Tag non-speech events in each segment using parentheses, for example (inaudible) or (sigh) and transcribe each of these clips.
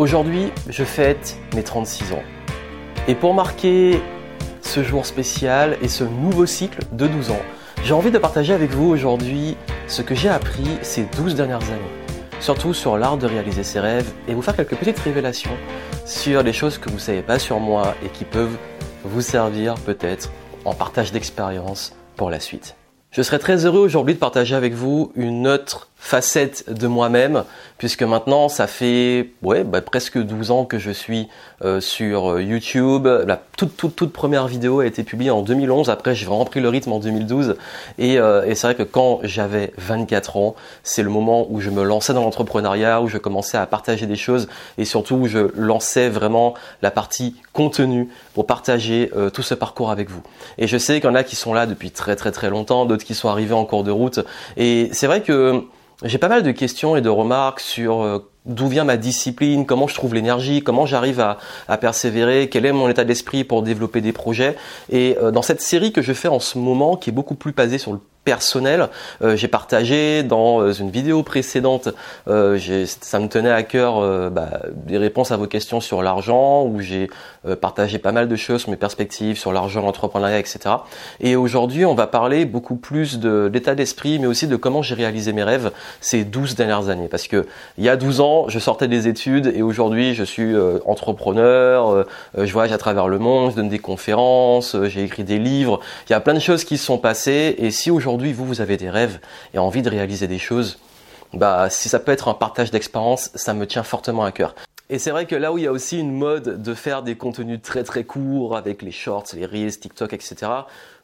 Aujourd'hui, je fête mes 36 ans. Et pour marquer ce jour spécial et ce nouveau cycle de 12 ans, j'ai envie de partager avec vous aujourd'hui ce que j'ai appris ces 12 dernières années, surtout sur l'art de réaliser ses rêves et vous faire quelques petites révélations sur les choses que vous ne savez pas sur moi et qui peuvent vous servir peut-être en partage d'expérience pour la suite. Je serais très heureux aujourd'hui de partager avec vous une autre facette de moi-même, puisque maintenant ça fait ouais, bah, presque 12 ans que je suis euh, sur euh, YouTube. La toute, toute, toute première vidéo a été publiée en 2011, après j'ai vraiment pris le rythme en 2012, et, euh, et c'est vrai que quand j'avais 24 ans, c'est le moment où je me lançais dans l'entrepreneuriat, où je commençais à partager des choses, et surtout où je lançais vraiment la partie contenu pour partager tout ce parcours avec vous. Et je sais qu'il y en a qui sont là depuis très très très longtemps, d'autres qui sont arrivés en cours de route, et c'est vrai que j'ai pas mal de questions et de remarques sur euh, d'où vient ma discipline, comment je trouve l'énergie, comment j'arrive à, persévérer, quel est mon état d'esprit pour développer des projets. Et euh, dans cette série que je fais en ce moment, qui est beaucoup plus basée sur le personnel. Euh, j'ai partagé dans euh, une vidéo précédente, euh, ça me tenait à cœur bah, des réponses à vos questions sur l'argent, où j'ai partagé pas mal de choses mes perspectives sur l'argent, l'entrepreneuriat, etc. Et aujourd'hui, on va parler beaucoup plus de l'état d'esprit, mais aussi de comment j'ai réalisé mes rêves ces 12 dernières années. Parce que il y a 12 ans, je sortais des études et aujourd'hui, je suis entrepreneur, je voyage à travers le monde, je donne des conférences, j'ai écrit des livres. Il y a plein de choses qui se sont passées et si aujourd'hui aujourd'hui vous, vous avez des rêves et envie de réaliser des choses, bah si ça peut être un partage d'expérience, ça me tient fortement à cœur. Et c'est vrai que là où il y a aussi une mode de faire des contenus très très courts avec les shorts, les reels, TikTok, etc.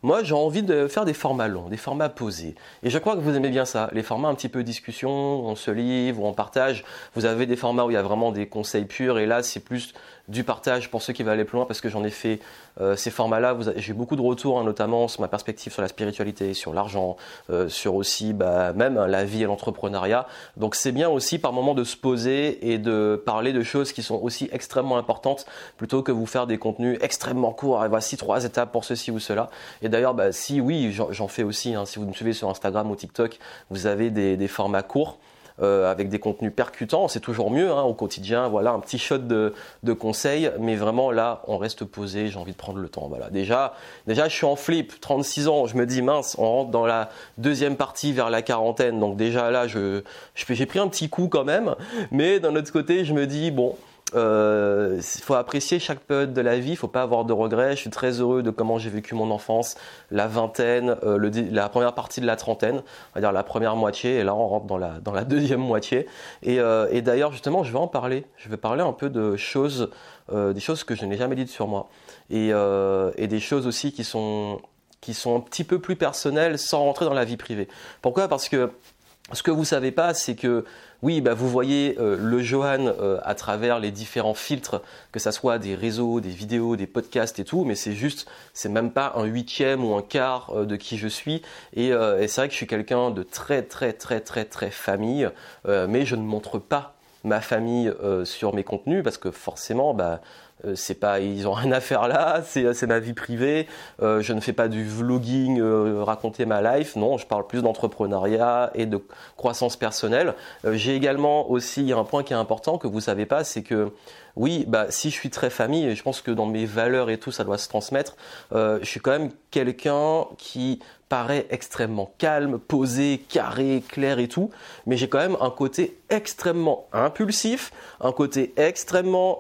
Moi, j'ai envie de faire des formats longs, des formats posés. Et je crois que vous aimez bien ça, les formats un petit peu discussion, on se livre, on partage. Vous avez des formats où il y a vraiment des conseils purs, et là, c'est plus du partage pour ceux qui veulent aller plus loin parce que j'en ai fait euh, ces formats-là. J'ai beaucoup de retours, hein, notamment sur ma perspective sur la spiritualité, sur l'argent, euh, sur aussi bah, même hein, la vie et l'entrepreneuriat. Donc c'est bien aussi par moment de se poser et de parler de choses qui sont aussi extrêmement importantes plutôt que vous faire des contenus extrêmement courts. Et voici trois étapes pour ceci ou cela. Et d'ailleurs, bah, si oui, j'en fais aussi. Hein, si vous me suivez sur Instagram ou TikTok, vous avez des formats courts. Euh, avec des contenus percutants, c'est toujours mieux hein, au quotidien. Voilà, un petit shot de, de, conseils, mais vraiment là, on reste posé. J'ai envie de prendre le temps. Voilà, déjà, déjà, je suis en flip, 36 ans. Je me dis mince, on rentre dans la deuxième partie vers la quarantaine, donc déjà là, je, j'ai pris un petit coup quand même. Mais d'un autre côté, je me dis bon il euh, faut apprécier chaque période de la vie, il faut pas avoir de regrets. Je suis très heureux de comment j'ai vécu mon enfance, la vingtaine, euh, la première partie de la trentaine, on va dire la première moitié, et là on rentre dans la, (laughs) deuxième moitié. Et, euh, et d'ailleurs justement, je vais en parler. Je vais parler un peu de choses, des choses que je n'ai jamais dites sur moi, et, des choses aussi qui sont un petit peu plus personnelles sans rentrer dans la vie privée. Pourquoi? Parce que ce que vous savez pas, c'est que oui, bah vous voyez euh, le Johan euh, à travers les différents filtres, que ça soit des réseaux, des vidéos, des podcasts et tout, mais c'est juste, c'est même pas un huitième ou un quart euh, de qui je suis. Et, et c'est vrai que je suis quelqu'un de très très très très très famille, mais je ne montre pas ma famille sur mes contenus parce que forcément, bah c'est pas, ils ont rien à faire là, c'est ma vie privée. Euh, je ne fais pas du vlogging, euh, raconter ma life. Non, je parle plus d'entrepreneuriat et de croissance personnelle. J'ai également aussi un point qui est important que vous savez pas, c'est que oui, bah si je suis très famille, et je pense que dans mes valeurs et tout, ça doit se transmettre. je suis quand même quelqu'un qui paraît extrêmement calme, posé, carré, clair et tout, mais j'ai quand même un côté extrêmement impulsif, un côté extrêmement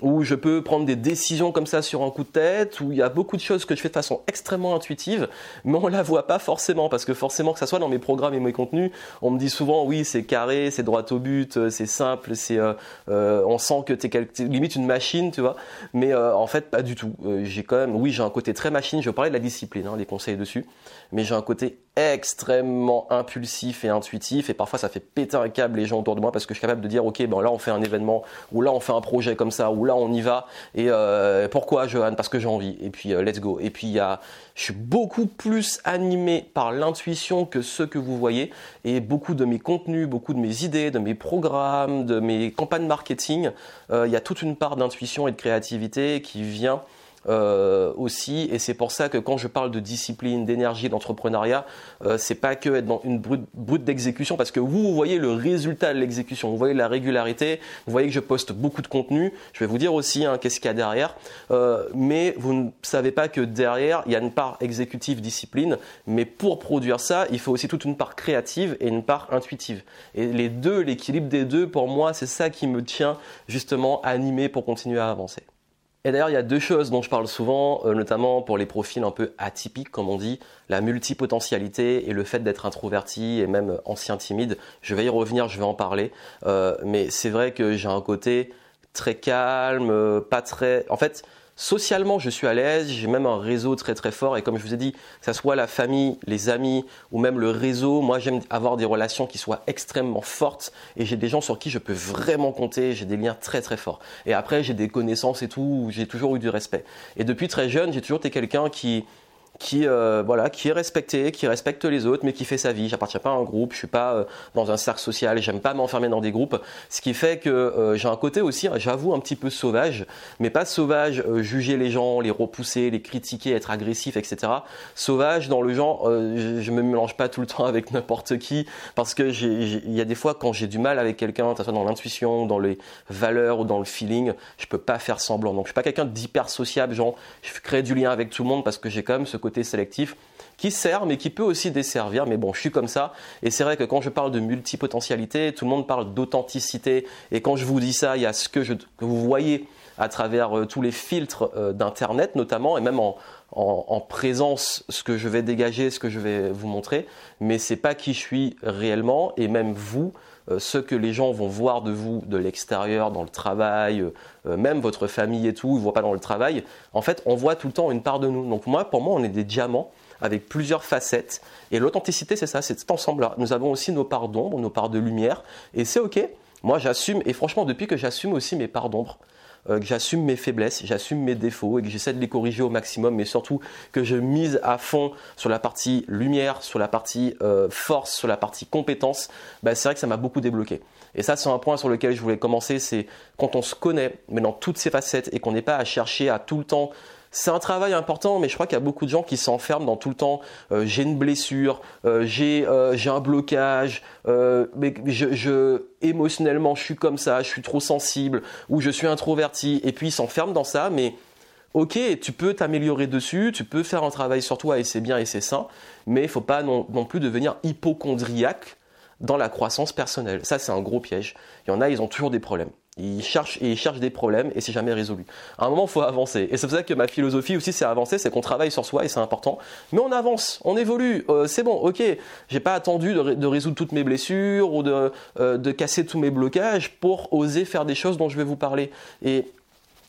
où je peux prendre des décisions comme ça sur un coup de tête, où il y a beaucoup de choses que je fais de façon extrêmement intuitive, mais on la voit pas forcément, parce que forcément que ça soit dans mes programmes et mes contenus, on me dit souvent oui c'est carré, c'est droit au but, euh, c'est simple, c'est euh, euh, on sent que tu es limite une machine, tu vois, mais en fait pas du tout. j'ai quand même, oui j'ai un côté très machine, je parler de la discipline, hein, les conseils dessus, mais j'ai un côté extrêmement impulsif et intuitif et parfois ça fait péter un câble les gens autour de moi parce que je suis capable de dire ok bon là on fait un événement ou là on fait un projet comme ça ou là on y va et euh, pourquoi Johan? Parce que j'ai envie. Et puis euh, let's go. Et puis il y a je suis beaucoup plus animé par l'intuition que ce que vous voyez et beaucoup de mes contenus beaucoup de mes idées de mes programmes de mes campagnes marketing euh, il y a toute une part d'intuition et de créativité qui vient euh, aussi, et c'est pour ça que quand je parle de discipline, d'énergie, d'entrepreneuriat, euh, c'est pas que être dans une brute, brute d'exécution, parce que vous, vous voyez le résultat de l'exécution, vous voyez la régularité, vous voyez que je poste beaucoup de contenu. Je vais vous dire aussi hein, qu'est-ce qu'il y a derrière, euh, mais vous ne savez pas que derrière il y a une part exécutive, discipline, mais pour produire ça, il faut aussi toute une part créative et une part intuitive. Et les deux, l'équilibre des deux, pour moi, c'est ça qui me tient justement animé pour continuer à avancer. Et d'ailleurs, il y a deux choses dont je parle souvent, euh, notamment pour les profils un peu atypiques, comme on dit, la multipotentialité et le fait d'être introverti et même ancien timide. Je vais y revenir, je vais en parler. Euh, mais c'est vrai que j'ai un côté très calme, euh, pas très... En fait, Socialement, je suis à l'aise, j'ai même un réseau très très fort et comme je vous ai dit, que ce soit la famille, les amis ou même le réseau, moi j'aime avoir des relations qui soient extrêmement fortes et j'ai des gens sur qui je peux vraiment compter, j'ai des liens très très forts. Et après, j'ai des connaissances et tout, j'ai toujours eu du respect. Et depuis très jeune, j'ai toujours été quelqu'un qui qui euh, voilà, qui est respecté, qui respecte les autres, mais qui fait sa vie. J'appartiens pas à un groupe, je suis pas euh, dans un cercle social, j'aime pas m'enfermer dans des groupes. Ce qui fait que euh, j'ai un côté aussi, hein, j'avoue, un petit peu sauvage, mais pas sauvage, juger les gens, les repousser, les critiquer, être agressif, etc. Sauvage dans le genre, je, me mélange pas tout le temps avec n'importe qui, parce que il y a des fois quand j'ai du mal avec quelqu'un, soit dans l'intuition, dans les valeurs ou dans le feeling, je peux pas faire semblant. Donc je suis pas quelqu'un d'hyper sociable, genre je crée du lien avec tout le monde parce que j'ai quand même ce côté sélectif qui sert mais qui peut aussi desservir. Mais bon, je suis comme ça. Et c'est vrai que quand je parle de multipotentialité, tout le monde parle d'authenticité. Et quand je vous dis ça, il y a ce que, vous voyez à travers euh, tous les filtres euh, d'Internet notamment, et même en, en, présence, ce que je vais dégager, ce que je vais vous montrer. Mais c'est pas qui je suis réellement. Et même vous, ce que les gens vont voir de vous de l'extérieur, dans le travail, même votre famille et tout, ils voient pas dans le travail. En fait, on voit tout le temps une part de nous. Donc moi, pour moi, on est des diamants avec plusieurs facettes. Et l'authenticité, c'est ça, c'est cet ensemble-là. Nous avons aussi nos parts d'ombre, nos parts de lumière, et c'est ok. Moi, j'assume, et franchement, depuis que j'assume aussi mes parts d'ombre, euh, que j'assume mes faiblesses, j'assume mes défauts et que j'essaie de les corriger au maximum, mais surtout que je mise à fond sur la partie lumière, sur la partie euh, force, sur la partie compétence, bah, c'est vrai que ça m'a beaucoup débloqué. Et ça, c'est un point sur lequel je voulais commencer, c'est quand on se connaît, mais dans toutes ses facettes, et qu'on n'est pas à chercher à tout le temps c'est un travail important, mais je crois qu'il y a beaucoup de gens qui s'enferment dans tout le temps. Euh, j'ai une blessure, euh, j'ai euh, j'ai un blocage, mais je, émotionnellement je suis comme ça, je suis trop sensible ou je suis introverti, et puis ils s'enferment dans ça. Mais ok, tu peux t'améliorer dessus, tu peux faire un travail sur toi et c'est bien et c'est sain, mais il faut pas non, non plus devenir hypochondriaque dans la croissance personnelle. Ça, c'est un gros piège. Il y en a, ils ont toujours des problèmes. Ils cherchent, et ils cherchent des problèmes et c'est jamais résolu. À un moment, il faut avancer. Et c'est pour ça que ma philosophie aussi, c'est avancer, c'est qu'on travaille sur soi et c'est important. Mais on avance, on évolue. Euh, c'est bon, ok. J'ai pas attendu de, résoudre toutes mes blessures ou de, euh, de casser tous mes blocages pour oser faire des choses dont je vais vous parler. Et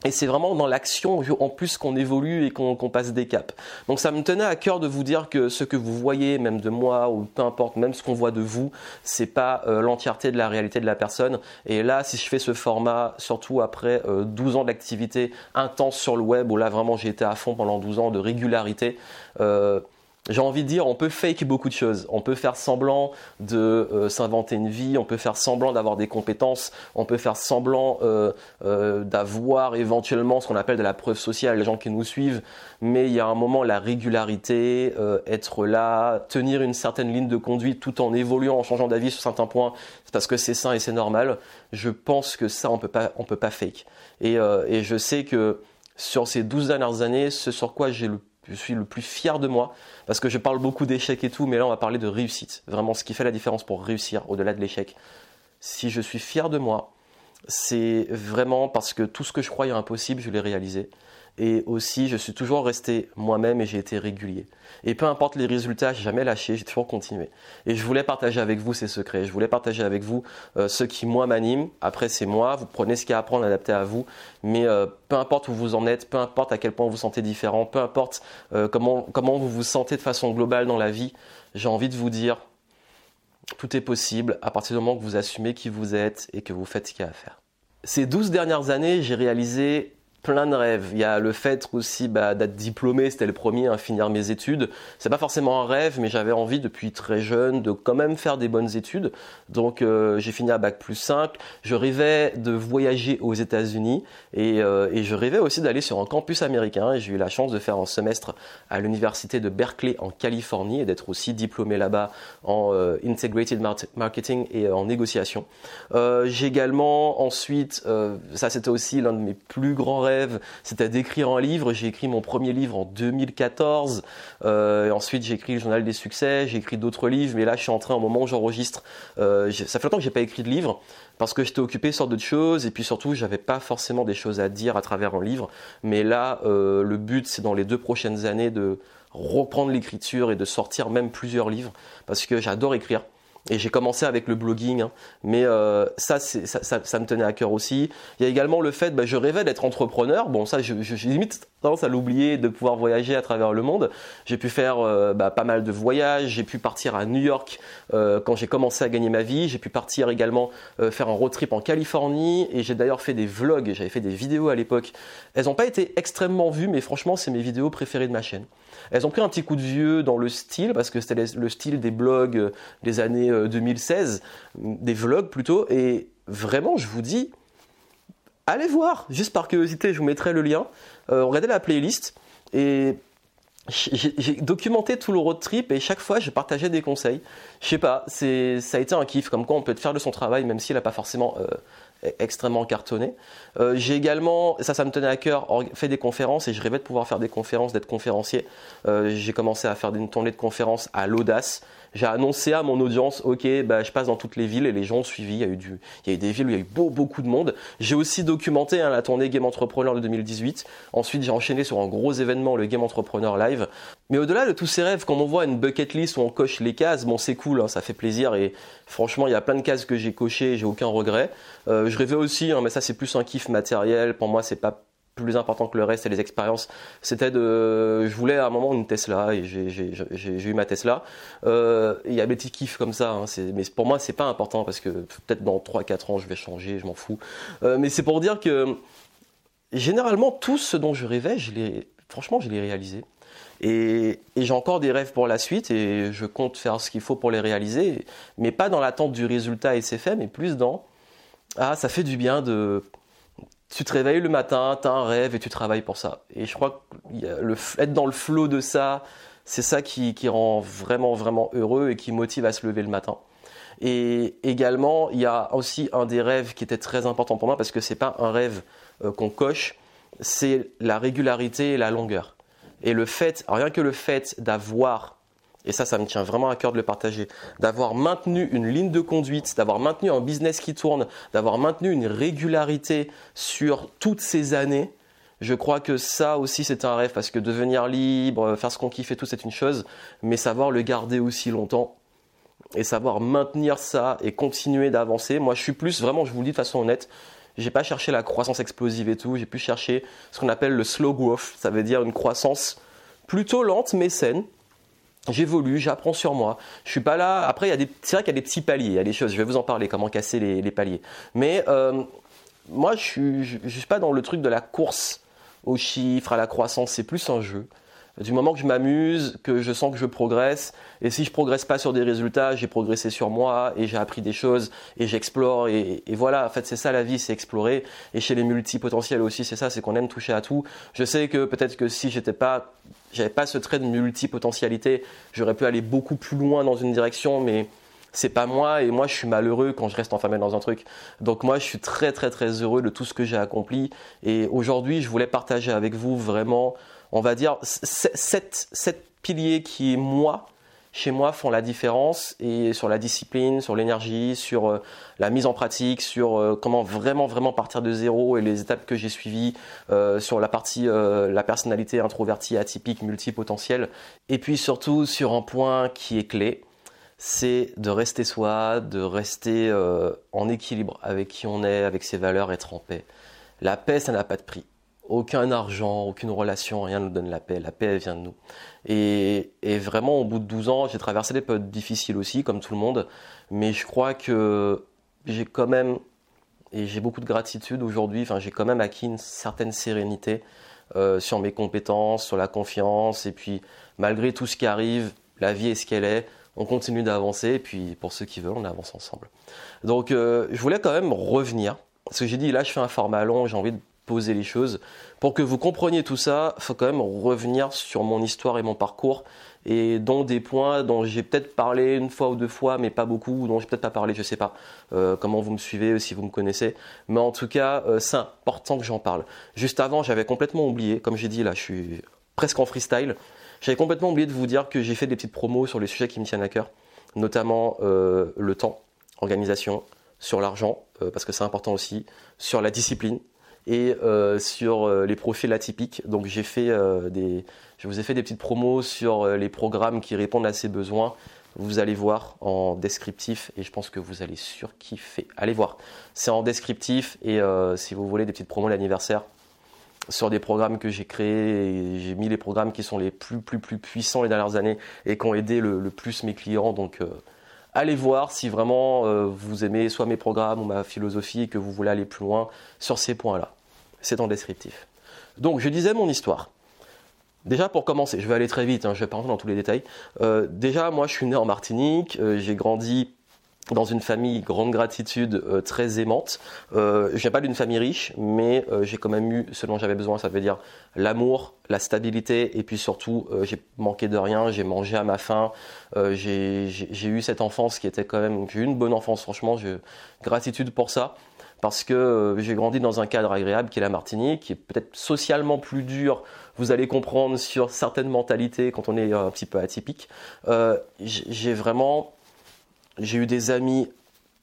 et c'est vraiment dans l'action en plus qu'on évolue et qu'on passe des caps. Donc ça me tenait à cœur de vous dire que ce que vous voyez, même de moi ou peu importe, même ce qu'on voit de vous, c'est pas euh, l'entièreté de la réalité de la personne. Et là, si je fais ce format, surtout après 12 euh, ans d'activité intense sur le web, où là vraiment j'ai été à fond pendant 12 ans de régularité, euh, j'ai envie de dire, on peut fake beaucoup de choses. On peut faire semblant de euh, s'inventer une vie, on peut faire semblant d'avoir des compétences, on peut faire semblant euh, euh, d'avoir éventuellement ce qu'on appelle de la preuve sociale, les gens qui nous suivent. Mais il y a un moment, la régularité, être là, tenir une certaine ligne de conduite tout en évoluant, en changeant d'avis sur certains points, c'est parce que c'est sain et c'est normal. Je pense que ça, on peut pas, on peut pas fake. Et, je sais que sur ces 12 dernières années, ce sur quoi je suis le plus fier de moi parce que je parle beaucoup d'échecs et tout, mais là on va parler de réussite. Vraiment, ce qui fait la différence pour réussir au-delà de l'échec. Si je suis fier de moi, c'est vraiment parce que tout ce que je croyais impossible, je l'ai réalisé. Et aussi, je suis toujours resté moi-même et j'ai été régulier. Et peu importe les résultats, j'ai jamais lâché, j'ai toujours continué. Et je voulais partager avec vous ces secrets. Je voulais partager avec vous euh, ce qui moi m'anime. Après, c'est moi. Vous prenez ce qu'il y a à apprendre, adapté à vous. Mais euh, peu importe où vous en êtes, peu importe à quel point vous vous sentez différent, peu importe euh, comment comment vous vous sentez de façon globale dans la vie, j'ai envie de vous dire, tout est possible à partir du moment que vous assumez qui vous êtes et que vous faites ce qu'il y a à faire. Ces 12 dernières années, j'ai réalisé plein de rêves. Il y a le fait aussi bah, d'être diplômé, c'était le premier à finir mes études. C'est pas forcément un rêve, mais j'avais envie depuis très jeune de quand même faire des bonnes études. Donc euh, j'ai fini à bac plus 5. Je rêvais de voyager aux États-Unis et, euh, et, je rêvais aussi d'aller sur un campus américain. J'ai eu la chance de faire un semestre à l'université de Berkeley en Californie et d'être aussi diplômé là-bas en euh, integrated marketing et en négociation. j'ai également ensuite, ça c'était aussi l'un de mes plus grands rêves c'était d'écrire un livre. J'ai écrit mon premier livre en 2014. Euh, ensuite, j'ai écrit le journal des succès. J'ai écrit d'autres livres, mais là, je suis en train, au moment où j'enregistre, euh, ça fait longtemps que j'ai pas écrit de livre parce que j'étais occupé sur d'autres choses et puis surtout, j'avais pas forcément des choses à dire à travers un livre. Mais là, euh, le but, c'est dans les deux prochaines années de reprendre l'écriture et de sortir même plusieurs livres parce que j'adore écrire. Et j'ai commencé avec le blogging, hein. mais euh, ça, ça, ça, ça, me tenait à cœur aussi. Il y a également le fait, bah, je rêvais d'être entrepreneur. Bon, ça, j'ai je, limite tendance à l'oublier, de pouvoir voyager à travers le monde. J'ai pu faire euh, bah, pas mal de voyages. J'ai pu partir à New York euh, quand j'ai commencé à gagner ma vie. J'ai pu partir également euh, faire un road trip en Californie. Et j'ai d'ailleurs fait des vlogs. J'avais fait des vidéos à l'époque. Elles n'ont pas été extrêmement vues, mais franchement, c'est mes vidéos préférées de ma chaîne. Elles ont pris un petit coup de vieux dans le style, parce que c'était le style des blogs euh, des années 2016, euh, des vlogs plutôt, et vraiment, je vous dis, allez voir, juste par curiosité, je vous mettrai le lien, euh, regardez la playlist, et j'ai documenté tout le road trip et chaque fois je partageais des conseils. Je sais pas, ça a été un kiff, comme quoi on peut faire de son travail même s'il n'a pas forcément extrêmement cartonné. Euh, j'ai également, ça, ça me tenait à cœur, fait des conférences et je rêvais de pouvoir faire des conférences, d'être conférencier. Euh, j'ai commencé à faire des tournées de conférences à l'audace. J'ai annoncé à mon audience, ok, bah, je passe dans toutes les villes et les gens ont suivi. Il y a eu, du, il y a des villes où il y a eu beaucoup de monde. J'ai aussi documenté hein, la tournée Game Entrepreneur de 2018. Ensuite, j'ai enchaîné sur un gros événement, le Game Entrepreneur Live. Mais au-delà de tous ces rêves, quand on voit une bucket list où on coche les cases, bon, c'est cool, hein, ça fait plaisir et franchement, il y a plein de cases que j'ai cochées, j'ai aucun regret. Euh, je rêvais aussi, hein, mais ça c'est plus un kiff matériel. Pour moi, c'est pas plus important que le reste, c'est les expériences. C'était de, je voulais à un moment une Tesla et j'ai eu ma Tesla. Euh, il y a des petits kiffs comme ça, hein, mais pour moi c'est pas important parce que peut-être dans 3-4 ans je vais changer, je m'en fous. Euh, mais c'est pour dire que généralement tout ce dont je rêvais, je franchement je l'ai réalisé. Et, et j'ai encore des rêves pour la suite et je compte faire ce qu'il faut pour les réaliser, mais pas dans l'attente du résultat et c'est fait, mais plus dans ah ça fait du bien de tu te réveilles le matin, tu as un rêve et tu travailles pour ça. Et je crois que le, être dans le flot de ça, c'est ça qui, rend vraiment, vraiment heureux et qui motive à se lever le matin. Et également, il y a aussi un des rêves qui était très important pour moi parce que c'est pas un rêve euh, qu'on coche, c'est la régularité et la longueur. Et le fait, rien que le fait d'avoir et ça, ça me tient vraiment à cœur de le partager, d'avoir maintenu une ligne de conduite, d'avoir maintenu un business qui tourne, d'avoir maintenu une régularité sur toutes ces années, je crois que ça aussi c'est un rêve parce que devenir libre, faire ce qu'on kiffe et tout c'est une chose, mais savoir le garder aussi longtemps et savoir maintenir ça et continuer d'avancer. Moi je suis plus, vraiment je vous le dis de façon honnête, j'ai pas cherché la croissance explosive et tout, j'ai pu chercher ce qu'on appelle le slow growth, ça veut dire une croissance plutôt lente mais saine J'évolue, j'apprends sur moi. Je suis pas là. Après, il y a des, c'est vrai qu'il y a des petits paliers, il y a des choses. Je vais vous en parler, comment casser les, paliers. Mais euh, moi, je suis, je, suis pas dans le truc de la course aux chiffres, à la croissance. C'est plus un jeu. Du moment que je m'amuse, que je sens que je progresse, et si je progresse pas sur des résultats, j'ai progressé sur moi et j'ai appris des choses et j'explore et, voilà. En fait, c'est ça la vie, c'est explorer. Et chez les multipotentiels aussi, c'est ça, c'est qu'on aime toucher à tout. Je sais que peut-être que si j'étais pas j'avais pas ce trait de multipotentialité. J'aurais pu aller beaucoup plus loin dans une direction, mais c'est pas moi et moi je suis malheureux quand je reste enfermé dans un truc. Donc moi je suis très très très heureux de tout ce que j'ai accompli et aujourd'hui je voulais partager avec vous vraiment, on va dire, sept, sept piliers qui moi chez moi font la différence et sur la discipline, sur l'énergie, sur euh, la mise en pratique, sur euh, comment vraiment vraiment partir de zéro et les étapes que j'ai suivies, euh, sur la partie la personnalité introvertie, atypique, multipotentielle, et puis surtout sur un point qui est clé, c'est de rester soi, de rester en équilibre avec qui on est, avec ses valeurs, être en paix. La paix, ça n'a pas de prix aucun argent, aucune relation, rien ne nous donne la paix. La paix, vient de nous. Et, vraiment, au bout de 12 ans, j'ai traversé des périodes difficiles aussi, comme tout le monde. Mais je crois que j'ai quand même et j'ai beaucoup de gratitude aujourd'hui. Enfin, j'ai quand même acquis une certaine sérénité euh, sur mes compétences, sur la confiance. Et puis, malgré tout ce qui arrive, la vie est ce qu'elle est. On continue d'avancer. Et puis, pour ceux qui veulent, on avance ensemble. Donc, euh, je voulais quand même revenir. Parce que j'ai dit, là, je fais un format long, j'ai envie de poser les choses. Pour que vous compreniez tout ça, faut quand même revenir sur mon histoire et mon parcours et dont des points dont j'ai peut-être parlé une fois ou deux fois, mais pas beaucoup, ou dont j'ai peut-être pas parlé, je sais pas euh, comment vous me suivez, si vous me connaissez. Mais en tout cas, euh, c'est important que j'en parle. Juste avant, j'avais complètement oublié, comme j'ai dit là, je suis presque en freestyle. J'avais complètement oublié de vous dire que j'ai fait des petites promos sur les sujets qui me tiennent à cœur, notamment euh, le temps, organisation, sur l'argent, parce que c'est important aussi, sur la discipline, et euh, sur euh, les profils atypiques. Donc j'ai fait euh, des, je vous ai fait des petites promos sur les programmes qui répondent à ces besoins. Vous allez voir en descriptif et je pense que vous allez surkiffer. Allez voir, c'est en descriptif et si vous voulez des petites promos d'anniversaire sur des programmes que j'ai créés, j'ai mis les programmes qui sont les plus plus plus puissants les dernières années et qui ont aidé le, le plus mes clients. Donc allez voir si vraiment euh, vous aimez soit mes programmes ou ma philosophie et que vous voulez aller plus loin sur ces points-là. C'est en descriptif. Donc je disais mon histoire. Déjà pour commencer, je vais aller très vite, hein, je vais pas rentrer dans tous les détails. Euh, déjà moi je suis né en Martinique, euh, j'ai grandi dans une famille grande gratitude euh, très aimante. Euh, je viens pas d'une famille riche, mais euh, j'ai quand même eu ce dont j'avais besoin. Ça veut dire l'amour, la stabilité, et puis surtout euh, j'ai manqué de rien. J'ai mangé à ma faim. j'ai eu cette enfance qui était quand même, j'ai eu une bonne enfance. Franchement, je gratitude pour ça parce que j'ai grandi dans un cadre agréable qui est la Martinique, qui est peut-être socialement plus dur. Vous allez comprendre sur certaines mentalités quand on est un petit peu atypique. j'ai vraiment j'ai eu des amis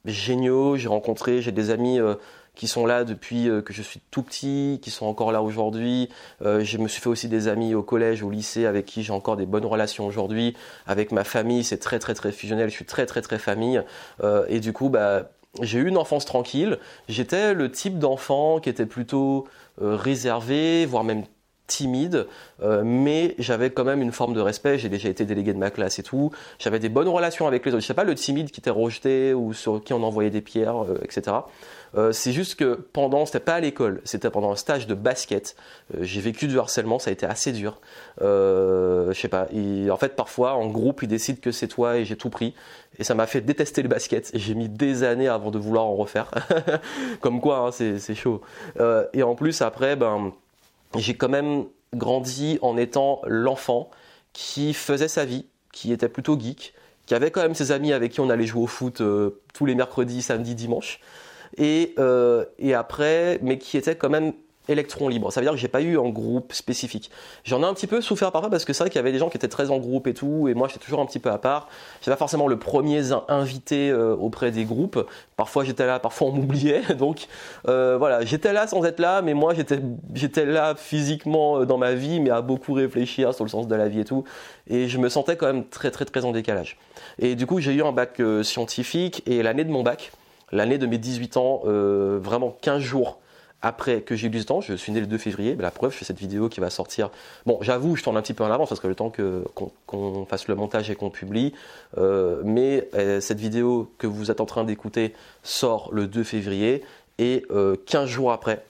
géniaux, j'ai rencontré, j'ai des amis euh, qui sont là depuis euh, que je suis tout petit, qui sont encore là aujourd'hui. Euh, je me suis fait aussi des amis au collège, au lycée, avec qui j'ai encore des bonnes relations aujourd'hui. Avec ma famille, c'est très très très fusionnel. Je suis très très très famille. et du coup, bah, j'ai eu une enfance tranquille. J'étais le type d'enfant qui était plutôt réservé, voire même timide, euh, mais j'avais quand même une forme de respect. J'ai déjà été délégué de ma classe et tout. J'avais des bonnes relations avec les autres. Je sais pas le timide qui était rejeté ou sur qui on envoyait des pierres, euh, etc. Euh, c'est juste que pendant, c'était pas à l'école, c'était pendant un stage de basket. j'ai vécu du harcèlement, ça a été assez dur. je sais pas. en fait, parfois, en groupe, ils décident que c'est toi et j'ai tout pris. Et ça m'a fait détester le basket. J'ai mis des années avant de vouloir en refaire. (laughs) Comme quoi, hein, c'est chaud. et en plus, après, ben j'ai quand même grandi en étant l'enfant qui faisait sa vie, qui était plutôt geek, qui avait quand même ses amis avec qui on allait jouer au foot euh, tous les mercredis, samedis, dimanches, et, euh, et après, mais qui était quand même électron libre. Ça veut dire que j'ai pas eu un groupe spécifique. J'en ai un petit peu souffert parfois parce que c'est vrai qu'il y avait des gens qui étaient très en groupe et tout, et moi j'étais toujours un petit peu à part. J'étais pas forcément le premier invité euh, auprès des groupes. Parfois j'étais là, parfois on m'oubliait. (laughs) Donc euh, voilà, j'étais là sans être là, mais moi j'étais j'étais là physiquement euh, dans ma vie, mais à beaucoup réfléchir sur le sens de la vie et tout. Et je me sentais quand même très très très en décalage. Et du coup j'ai eu un bac scientifique et l'année de mon bac, l'année de mes 18 ans, vraiment 15 jours après que j'ai eu du temps, je suis né le 2 février, la preuve, je fais cette vidéo qui va sortir. Bon, j'avoue, je tourne un petit peu en avance parce que le temps que, qu'on, fasse le montage et qu'on publie, euh, mais euh, cette vidéo que vous êtes en train d'écouter sort le 2 février et euh, 15 jours après,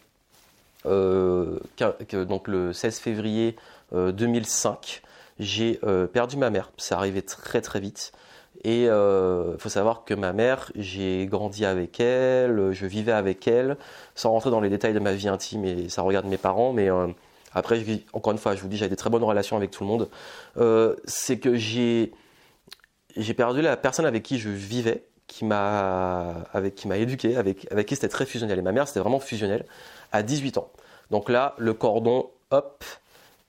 euh, donc le 16 février 2005, j'ai perdu ma mère. C'est arrivé très très vite. Et il euh, faut savoir que ma mère, j'ai grandi avec elle, je vivais avec elle, sans rentrer dans les détails de ma vie intime et ça regarde mes parents, mais euh, après, encore une fois, je vous dis, j'avais des très bonnes relations avec tout le monde. Euh, c'est que j'ai j'ai perdu la personne avec qui je vivais, qui m'a avec qui m'a éduqué, avec avec qui c'était très fusionnel. Et ma mère, c'était vraiment fusionnel à 18 ans. Donc là, le cordon, hop,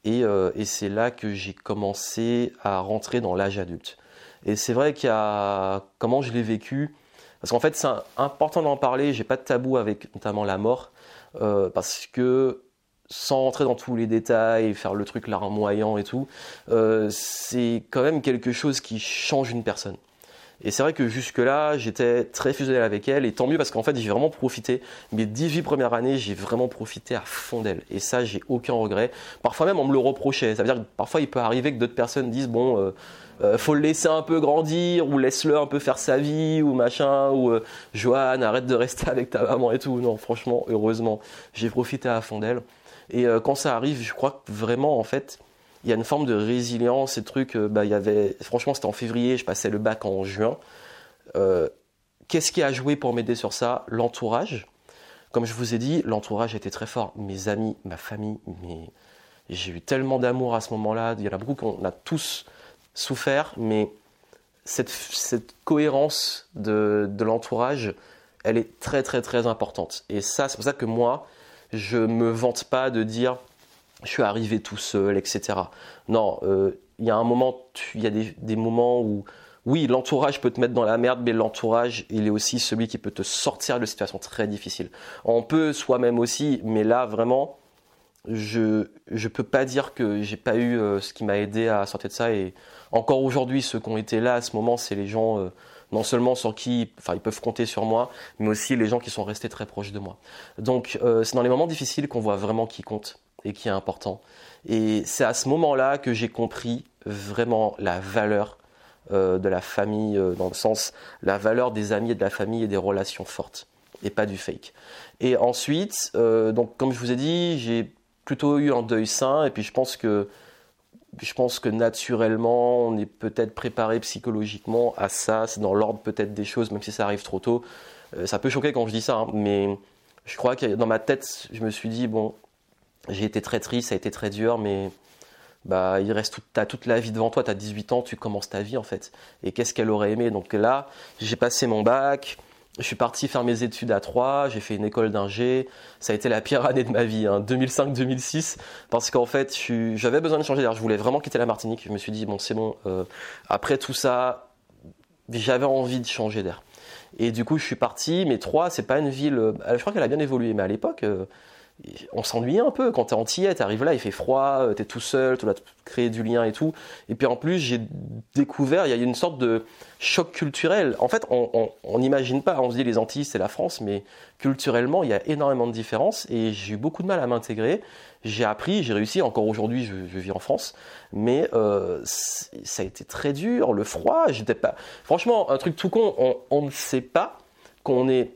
et, et c'est là que j'ai commencé à rentrer dans l'âge adulte. Et c'est vrai qu'il y a comment je l'ai vécu. Parce qu'en fait, c'est important d'en parler. J'ai pas de tabou avec notamment la mort, euh, parce que sans rentrer dans tous les détails, faire le truc larmoyant et tout, euh, c'est quand même quelque chose qui change une personne. Et c'est vrai que jusque-là, j'étais très fusionnel avec elle, et tant mieux parce qu'en fait, j'ai vraiment profité. Mes 18 premières années, j'ai vraiment profité à fond d'elle. Et ça, j'ai aucun regret. Parfois même, on me le reprochait. Ça veut dire que parfois, il peut arriver que d'autres personnes disent, bon, euh, euh, faut le laisser un peu grandir ou laisse-le un peu faire sa vie ou machin ou euh, Joanne arrête de rester avec ta maman et tout. Non, franchement, heureusement, j'ai profité à fond d'elle. Et euh, quand ça arrive, je crois que vraiment en fait, il y a une forme de résilience et trucs. bah, il y avait, franchement, c'était en février, je passais le bac en juin. Qu'est-ce qui a joué pour m'aider sur ça? L'entourage. Comme je vous ai dit, l'entourage était très fort. Mes amis, ma famille, j'ai eu tellement d'amour à ce moment-là. Il y en a beaucoup qu'on a tous souffert, mais cette, cette cohérence de, de l'entourage, elle est très très très importante. Et ça, c'est pour ça que moi, je me vante pas de dire je suis arrivé tout seul, etc. Non, euh, il y a un moment, il y a des, moments où oui, l'entourage peut te mettre dans la merde, mais l'entourage, il est aussi celui qui peut te sortir de situations très difficiles. On peut soi-même aussi, mais là, vraiment, je je peux pas dire que j'ai pas eu euh, ce qui m'a aidé à sortir de ça et encore aujourd'hui ceux qui ont été là à ce moment c'est les gens euh, non seulement sur qui enfin ils peuvent compter sur moi mais aussi les gens qui sont restés très proches de moi donc c'est dans les moments difficiles qu'on voit vraiment qui compte et qui est important. Et c'est à ce moment-là que j'ai compris vraiment la valeur de la famille dans le sens la valeur des amis et de la famille et des relations fortes et pas du fake. Et ensuite donc comme je vous ai dit j'ai plutôt eu un deuil sain et puis je pense que je pense que naturellement on est peut-être préparé psychologiquement à ça. C'est dans l'ordre peut-être des choses même si ça arrive trop tôt. Euh, ça peut choquer quand je dis ça hein, mais je crois que dans ma tête je me suis dit bon j'ai été très triste ça a été très dur mais bah il reste toute, la vie devant toi tu as 18 ans tu commences ta vie en fait et qu'est-ce qu'elle aurait aimé? Donc là j'ai passé mon bac je suis parti faire mes études à Troyes, j'ai fait une école d'ingé. Ça a été la pire (laughs) année de ma vie, hein, 2005-2006, parce qu'en fait, j'avais besoin de changer d'air. Je voulais vraiment quitter la Martinique. Je me suis dit, bon, c'est bon. Euh, après tout ça, j'avais envie de changer d'air. Et du coup, je suis parti. Mais Troyes, c'est pas une ville. Euh, je crois qu'elle a bien évolué, mais à l'époque, euh, on s'ennuyait un peu quand t'es antillais, t'arrives là, il fait froid, euh, t'es tout seul, tu dois créer du lien et tout. Et puis en plus, j'ai découvert, il y a une sorte de choc culturel. En fait, on n'imagine pas, on se dit les Antilles, c'est la France, mais culturellement, il y a énormément de différences et j'ai eu beaucoup de mal à m'intégrer. J'ai appris, j'ai réussi, encore aujourd'hui, je, vis en France, mais euh, ça a été très dur, le froid, j'étais pas... Franchement, un truc tout con, on, on ne sait pas qu'on est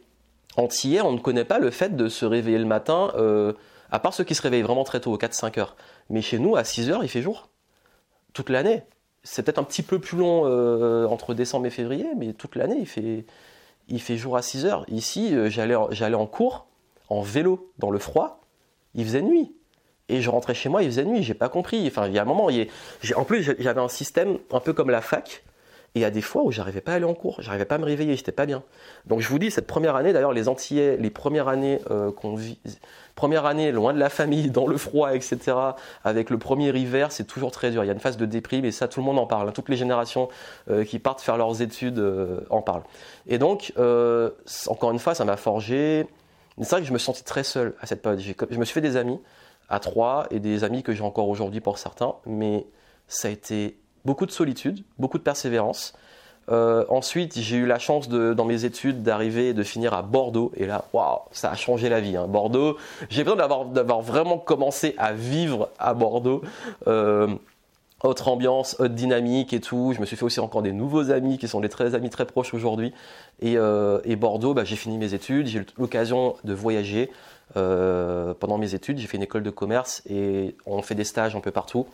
Entier, on ne connaît pas le fait de se réveiller le matin, euh, à part ceux qui se réveillent vraiment très tôt, 4-5 heures. Mais chez nous, à 6 heures, il fait jour. Toute l'année. C'est peut-être un petit peu plus long euh, entre décembre et février, mais toute l'année, il fait, jour à 6 heures. Ici, euh, j'allais, en cours, en vélo, dans le froid, il faisait nuit. Et je rentrais chez moi, il faisait nuit, j'ai pas compris. Enfin, il y a un moment, il en plus, j'avais un système un peu comme la fac, et il y a des fois où j'arrivais pas à aller en cours, j'arrivais pas à me réveiller, j'étais pas bien. Donc je vous dis, cette première année, d'ailleurs, les Antillais, les premières années euh, qu'on vit, première année loin de la famille, (laughs) dans le froid, etc., avec le premier hiver, c'est toujours très dur. Il y a une phase de déprime et ça, tout le monde en parle. Hein. Toutes les générations euh, qui partent faire leurs études euh, en parlent. Et donc, encore une fois, ça m'a forgé. C'est vrai que je me sentais très seul à cette période. Je me suis fait des amis à trois et des amis que j'ai encore aujourd'hui pour certains, mais ça a été beaucoup de solitude, beaucoup de persévérance. Euh, ensuite, j'ai eu la chance dans mes études d'arriver et de finir à Bordeaux. Et là, waouh, ça a changé la vie. Hein. Bordeaux, j'ai besoin d'avoir, vraiment commencé à vivre à Bordeaux. Euh, autre ambiance, autre dynamique et tout. Je me suis fait aussi encore des nouveaux amis qui sont des très amis très proches aujourd'hui. Et, euh, Bordeaux, bah, j'ai fini mes études, j'ai eu l'occasion de voyager pendant mes études. J'ai fait une école de commerce et on fait des stages un peu partout.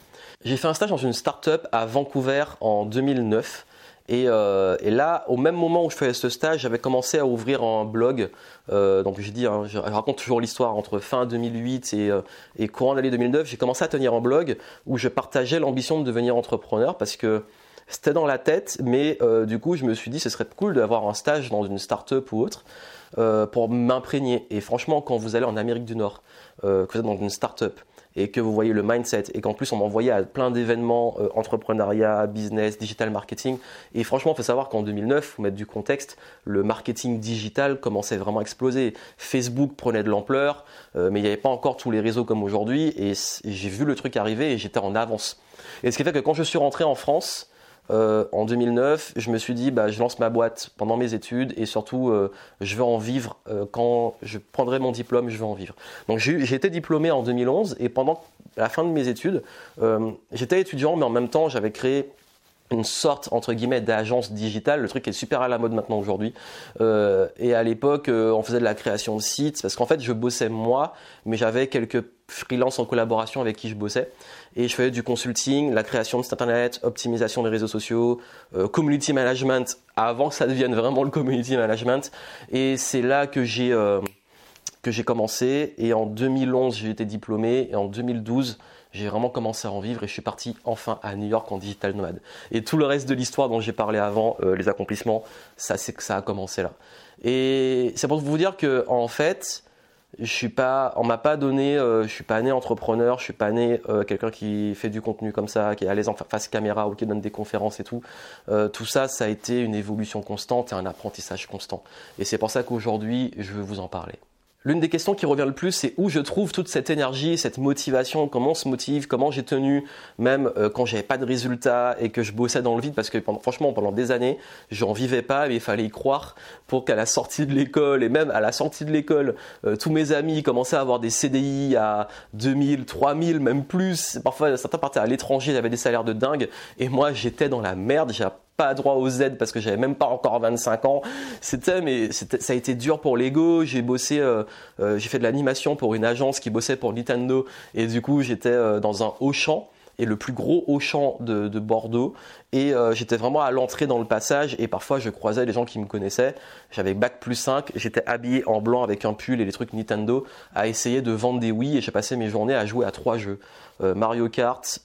J'ai fait un stage dans une start-up à Vancouver en 2009. Et, euh, et, là, au même moment où je faisais ce stage, j'avais commencé à ouvrir un blog. Euh, donc j'ai dit, hein, je raconte toujours l'histoire entre fin 2008 et, euh, et courant d'année 2009. J'ai commencé à tenir un blog où je partageais l'ambition de devenir entrepreneur parce que c'était dans la tête, mais euh, du coup je me suis dit ce serait cool d'avoir un stage dans une start-up ou autre pour m'imprégner. Et franchement, quand vous allez en Amérique du Nord, que vous êtes dans une start-up, et que vous voyez le mindset et qu'en plus on m'envoyait à plein d'événements euh, entrepreneuriat, business, digital marketing et franchement il faut savoir qu'en 2009, faut mettre du contexte, le marketing digital commençait vraiment à exploser. Facebook prenait de l'ampleur, euh, mais il n'y avait pas encore tous les réseaux comme aujourd'hui et j'ai vu le truc arriver et j'étais en avance. Et ce qui fait que quand je suis rentré en France, euh, en 2009, je me suis dit, bah, je lance ma boîte pendant mes études et surtout, euh, je veux en vivre euh, quand je prendrai mon diplôme, je veux en vivre. Donc j'ai été diplômé en 2011 et pendant la fin de mes études, j'étais étudiant, mais en même temps, j'avais créé une sorte entre guillemets d'agence digitale, le truc est super à la mode maintenant aujourd'hui. Et à l'époque, on faisait de la création de sites parce qu'en fait, je bossais moi, mais j'avais quelques freelances en collaboration avec qui je bossais et je faisais du consulting, la création de site internet, optimisation des réseaux sociaux, euh, community management avant que ça devienne vraiment le community management. Et c'est là que j'ai que j'ai commencé et en 2011 j'ai été diplômé et en 2012 j'ai vraiment commencé à en vivre et je suis parti enfin à New York en digital nomade. Et tout le reste de l'histoire dont j'ai parlé avant, euh, les accomplissements, ça c'est que ça a commencé là. Et c'est pour vous dire que en fait, je suis pas, on m'a pas donné, euh, je suis pas né entrepreneur, je suis pas né euh, quelqu'un qui fait du contenu comme ça, qui est à l'aise en face caméra ou qui donne des conférences et tout. tout ça, ça a été une évolution constante et un apprentissage constant. Et c'est pour ça qu'aujourd'hui, je veux vous en parler. L'une des questions qui revient le plus, c'est où je trouve toute cette énergie, cette motivation, comment on se motive, comment j'ai tenu, même euh, quand j'avais pas de résultats et que je bossais dans le vide, parce que franchement, pendant des années, j'en vivais pas, mais il fallait y croire pour qu'à la sortie de l'école, et même à la sortie de l'école, euh, tous mes amis commençaient à avoir des CDI à 2000, 3000, même plus. Parfois, certains partaient à l'étranger, ils avaient des salaires de dingue, et moi, j'étais dans la merde, pas droit aux aides parce que j'avais même pas encore 25 ans. C'était, mais ça a été dur pour l'ego. J'ai bossé, euh, euh, j'ai fait de l'animation pour une agence qui bossait pour Nintendo. Et du coup j'étais euh, dans un haut champ et le plus gros haut champ de, Bordeaux. Et j'étais vraiment à l'entrée dans le passage. Et parfois je croisais les gens qui me connaissaient. J'avais bac plus 5 j'étais habillé en blanc avec un pull et les trucs Nintendo à essayer de vendre des Wii. Et j'ai passé mes journées à jouer à trois jeux. Mario Kart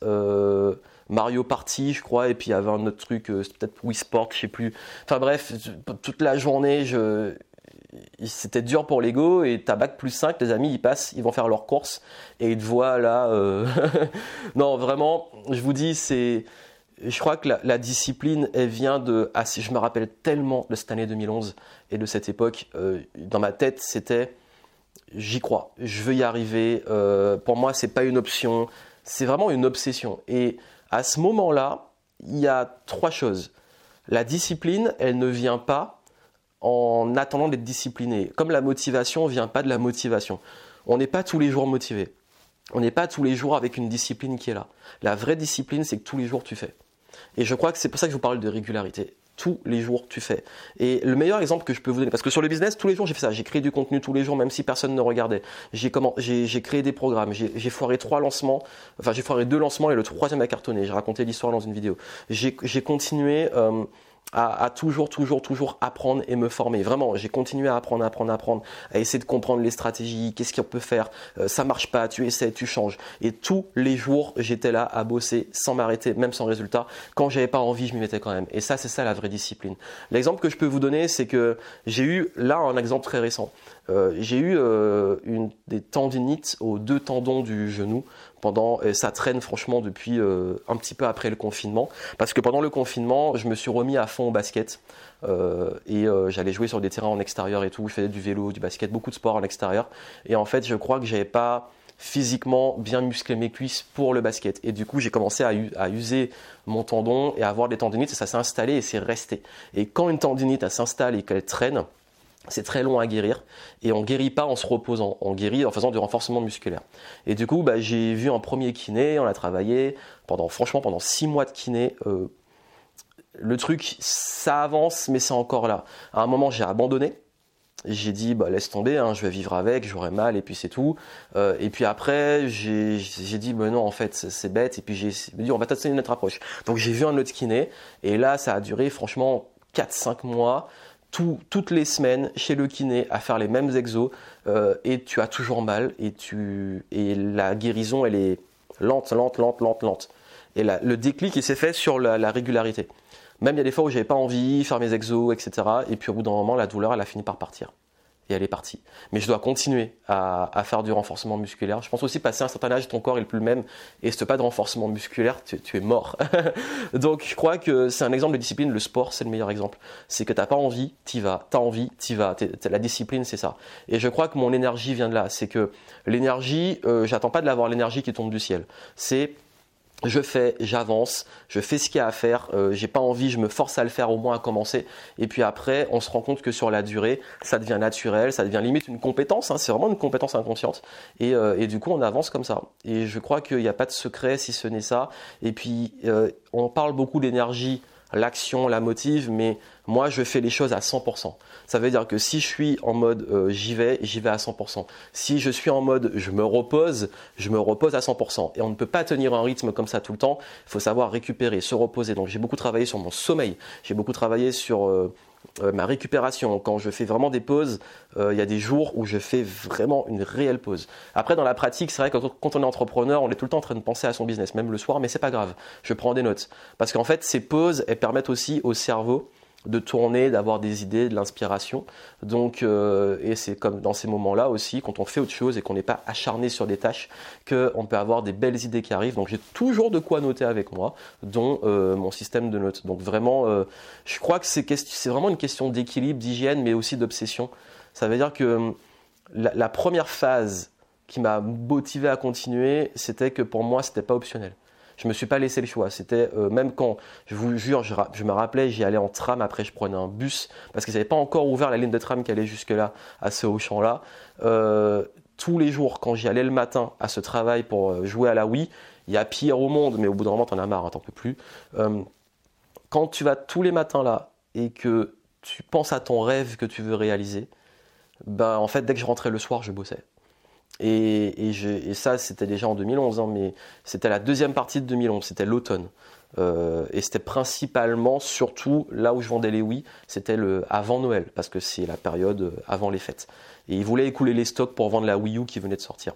Mario Party, je crois, et puis il y avait un autre truc, euh, peut-être Wii Sport, je sais plus. Enfin bref, toute la journée, c'était dur pour l'ego et ta bac plus 5, les amis, ils passent, ils vont faire leurs courses et ils te voient là. Euh, (laughs) non, vraiment, je vous dis, c'est. Je crois que la, discipline, elle vient de. Ah, je me rappelle tellement de cette année 2011 et de cette époque. Euh, dans ma tête, c'était. J'y crois, je veux y arriver. pour moi, c'est pas une option, c'est vraiment une obsession. Et à ce moment-là, il y a trois choses. La discipline, elle ne vient pas en attendant d'être discipliné. Comme la motivation ne vient pas de la motivation. On n'est pas tous les jours motivé. On n'est pas tous les jours avec une discipline qui est là. La vraie discipline, c'est que tous les jours tu fais. Et je crois que c'est pour ça que je vous parle de régularité tous les jours tu fais. Et le meilleur exemple que je peux vous donner, parce que sur le business, tous les jours j'ai fait ça, j'ai créé du contenu tous les jours, même si personne ne regardait. J'ai comment, j'ai créé des programmes, j'ai foiré trois lancements, enfin j'ai foiré deux lancements et le troisième a cartonné. J'ai raconté l'histoire dans une vidéo. J'ai continué. Euh, à, toujours, toujours, toujours apprendre et me former. Vraiment, j'ai continué à apprendre, apprendre, apprendre, à essayer de comprendre les stratégies, qu'est-ce qu'on peut faire. Euh, ça marche pas, tu essaies, tu changes. Et tous les jours, j'étais là à bosser sans m'arrêter, même sans résultat. Quand j'avais pas envie, je m'y mettais quand même. Et ça, c'est ça la vraie discipline. L'exemple que je peux vous donner, c'est que j'ai eu là un exemple très récent. Euh, j'ai eu euh, une, des tendinites aux deux tendons du genou pendant et ça traîne franchement depuis euh, un petit peu après le confinement. Parce que pendant le confinement je me suis remis à fond au basket. Et j'allais jouer sur des terrains en extérieur et tout. Je faisais du vélo du basket beaucoup de sport en extérieur et en fait je crois que j'avais pas physiquement bien musclé mes cuisses pour le basket. Et du coup, j'ai commencé à, à, user mon tendon et à avoir des tendinites. Et ça s'est installé et c'est resté. Et quand une tendinite s'installe et qu'elle traîne, c'est très long à guérir et on guérit pas en se reposant, on guérit en faisant du renforcement musculaire. Et du coup, bah, j'ai vu un premier kiné, on a travaillé pendant, franchement, pendant six mois de kiné. Euh, le truc, ça avance, mais c'est encore là. À un moment, j'ai abandonné. J'ai dit, bah, laisse tomber, hein, je vais vivre avec, j'aurai mal, et puis c'est tout. Euh, et puis après, j'ai dit, non, en fait, c'est bête. Et puis j'ai dit, on va tester une autre approche. Donc j'ai vu un autre kiné, et là, ça a duré, franchement, 4-5 mois toutes les semaines chez le kiné à faire les mêmes exos euh, et tu as toujours mal et, tu, et la guérison elle est lente, lente, lente, lente, lente. Et le déclic il s'est fait sur la, régularité. Même il y a des fois où j'avais pas envie, faire mes exos, etc. Et puis au bout d'un moment la douleur elle a fini par partir et elle est partie. Mais je dois continuer à, faire du renforcement musculaire. Je pense aussi passer un certain âge, ton corps est le plus le même, et si tu pas de renforcement musculaire, tu, es mort. (laughs) Donc je crois que c'est un exemple de discipline, le sport c'est le meilleur exemple. C'est que tu n'as pas envie, t'y vas, t'as envie, t'y vas. la discipline c'est ça. Et je crois que mon énergie vient de là. C'est que l'énergie, euh, j'attends pas de l'avoir l'énergie qui tombe du ciel. C'est je fais, j'avance, je fais ce qu'il y a à faire, euh, j'ai pas envie, je me force à le faire au moins à commencer. Et puis après, on se rend compte que sur la durée, ça devient naturel, ça devient limite une compétence, hein, c'est vraiment une compétence inconsciente. Et, euh, et, du coup, on avance comme ça. Et je crois qu'il n'y a pas de secret si ce n'est ça. Et puis, euh, on parle beaucoup d'énergie l'action la motive, mais moi je fais les choses à 100%. Ça veut dire que si je suis en mode euh, j'y vais, j'y vais à 100%. Si je suis en mode je me repose, je me repose à 100%. Et on ne peut pas tenir un rythme comme ça tout le temps. Il faut savoir récupérer, se reposer. Donc j'ai beaucoup travaillé sur mon sommeil, j'ai beaucoup travaillé sur euh, euh, ma récupération, quand je fais vraiment des pauses, euh, il y a des jours où je fais vraiment une réelle pause. Après, dans la pratique, c'est vrai que quand on est entrepreneur, on est tout le temps en train de penser à son business, même le soir, mais c'est pas grave. Je prends des notes. Parce qu'en fait, ces pauses, elles permettent aussi au cerveau de tourner, d'avoir des idées, de l'inspiration. Donc, euh, et c'est comme dans ces moments-là aussi, quand on fait autre chose et qu'on n'est pas acharné sur des tâches, qu'on peut avoir des belles idées qui arrivent. Donc, j'ai toujours de quoi noter avec moi, dont euh, mon système de notes. Donc, vraiment, euh, je crois que c'est vraiment une question d'équilibre, d'hygiène, mais aussi d'obsession. Ça veut dire que la, la première phase qui m'a motivé à continuer, c'était que pour moi, c'était pas optionnel je me suis pas laissé le choix. C'était euh, même quand, je vous jure, je, me rappelais, j'y allais en tram, après je prenais un bus, parce qu'ils n'avaient pas encore ouvert la ligne de tram qui allait jusque-là, à ce haut champ-là. Euh, tous les jours, quand j'y allais le matin à ce travail pour euh, jouer à la Wii, il y a pire au monde, mais au bout d'un moment, t'en as marre, hein, t'en peux plus. quand tu vas tous les matins là et que tu penses à ton rêve que tu veux réaliser, ben en fait, dès que je rentrais le soir, je bossais. Et, ça, c'était déjà en 2011, hein, mais c'était la deuxième partie de 2011, c'était l'automne. Euh, et c'était principalement, surtout là où je vendais les Wii, c'était avant Noël, parce que c'est la période euh, avant les fêtes. Et ils voulaient écouler les stocks pour vendre la Wii U qui venait de sortir.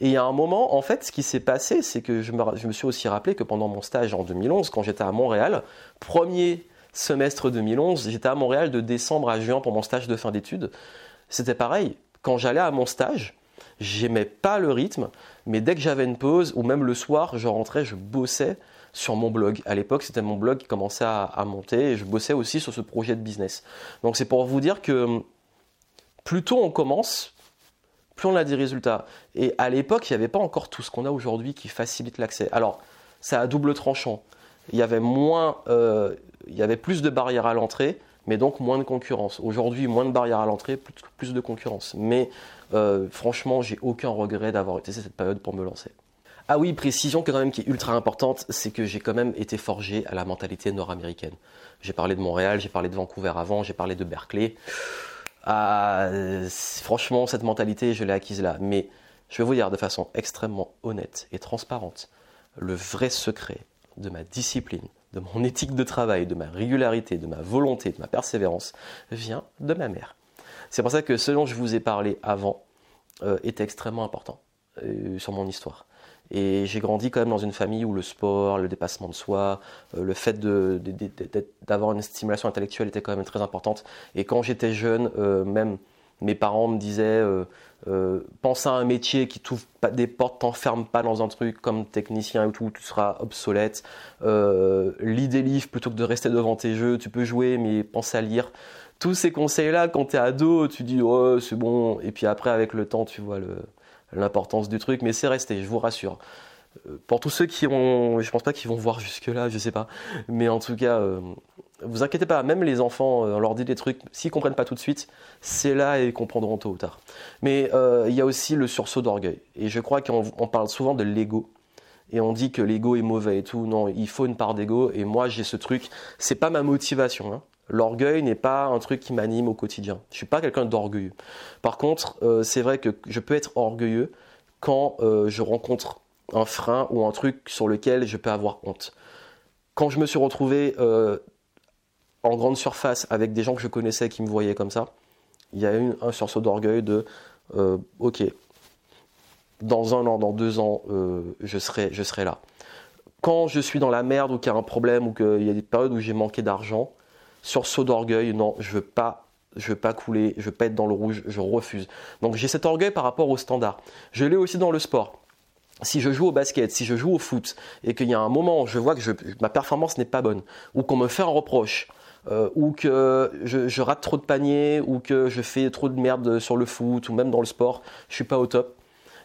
Et a un moment, en fait, ce qui s'est passé, c'est que je me suis aussi rappelé que pendant mon stage en 2011, quand j'étais à Montréal, premier semestre 2011, j'étais à Montréal de décembre à juin pour mon stage de fin d'études. C'était pareil. Quand j'allais à mon stage, J'aimais pas le rythme, mais dès que j'avais une pause, ou même le soir, je rentrais, je bossais sur mon blog. À l'époque, c'était mon blog qui commençait à, monter et je bossais aussi sur ce projet de business. Donc c'est pour vous dire que plus tôt on commence, plus on a des résultats. Et à l'époque, il n'y avait pas encore tout ce qu'on a aujourd'hui qui facilite l'accès. Alors, ça a double tranchant. Il y avait moins, euh, il y avait plus de barrières à l'entrée, mais donc moins de concurrence. Aujourd'hui, moins de barrières à l'entrée, plus, de concurrence. Mais euh, franchement, j'ai aucun regret d'avoir utilisé cette période pour me lancer. Ah oui, précision quand même qui est ultra importante, c'est que j'ai quand même été forgé à la mentalité nord-américaine. J'ai parlé de Montréal, j'ai parlé de Vancouver avant, j'ai parlé de Berkeley. Ah, franchement, cette mentalité, je l'ai acquise là. Mais je vais vous dire de façon extrêmement honnête et transparente, le vrai secret de ma discipline, de mon (laughs) éthique de travail, de ma régularité, de ma volonté, de ma persévérance, vient de ma mère. C'est pour ça que ce dont je vous ai parlé avant euh, est extrêmement important euh, sur mon histoire. Et j'ai grandi quand même dans une famille où le sport, le dépassement de soi, euh, le fait d'avoir une stimulation intellectuelle était quand même très importante. Et quand j'étais jeune, même mes parents me disaient euh, euh, pense à un métier qui t'ouvre pas des portes, t'enferme pas dans un truc comme technicien et tout, tu seras obsolète. Euh, lis des livres plutôt que de rester devant tes jeux, tu peux jouer mais pense à lire. Tous ces conseils-là, quand t'es ado, tu dis oh c'est bon, et puis après avec le temps tu vois l'importance du truc, mais c'est resté, je vous rassure. Euh, pour tous ceux qui ont, je pense pas qu'ils vont voir jusque là, je sais pas, mais en tout cas, vous inquiétez pas, même les enfants, euh, on leur dit des trucs, s'ils comprennent pas tout de suite, c'est là et ils comprendront tôt ou tard. Mais euh, il y a aussi le sursaut d'orgueil. Et je crois qu'on parle souvent de l'ego. Et on dit que l'ego est mauvais et tout. Non, il faut une part d'ego. Et moi, j'ai ce truc. C'est pas ma motivation. Hein. L'orgueil n'est pas un truc qui m'anime au quotidien. Je suis pas quelqu'un d'orgueilleux. Par contre, euh, c'est vrai que je peux être orgueilleux quand je rencontre un frein ou un truc sur lequel je peux avoir honte. Quand je me suis retrouvé en grande surface avec des gens que je connaissais qui me voyaient comme ça, il y a eu un sursaut d'orgueil de euh, ok, dans un an, dans deux ans, euh, je, serai, je serai là. Quand je suis dans la merde ou qu'il y a un problème ou qu'il y a des périodes où j'ai manqué d'argent, sursaut d'orgueil, non, je veux pas. Je veux pas couler, je veux pas être dans le rouge, je refuse. Donc j'ai cet orgueil par rapport au standard. Je l'ai aussi dans le sport si je joue au basket, si je joue au foot, et qu'il y a un moment, où je vois que je, ma performance n'est pas bonne, ou qu'on me fait un reproche, euh, ou que je, rate trop de paniers, ou que je fais trop de merde sur le foot, ou même dans le sport, je suis pas au top.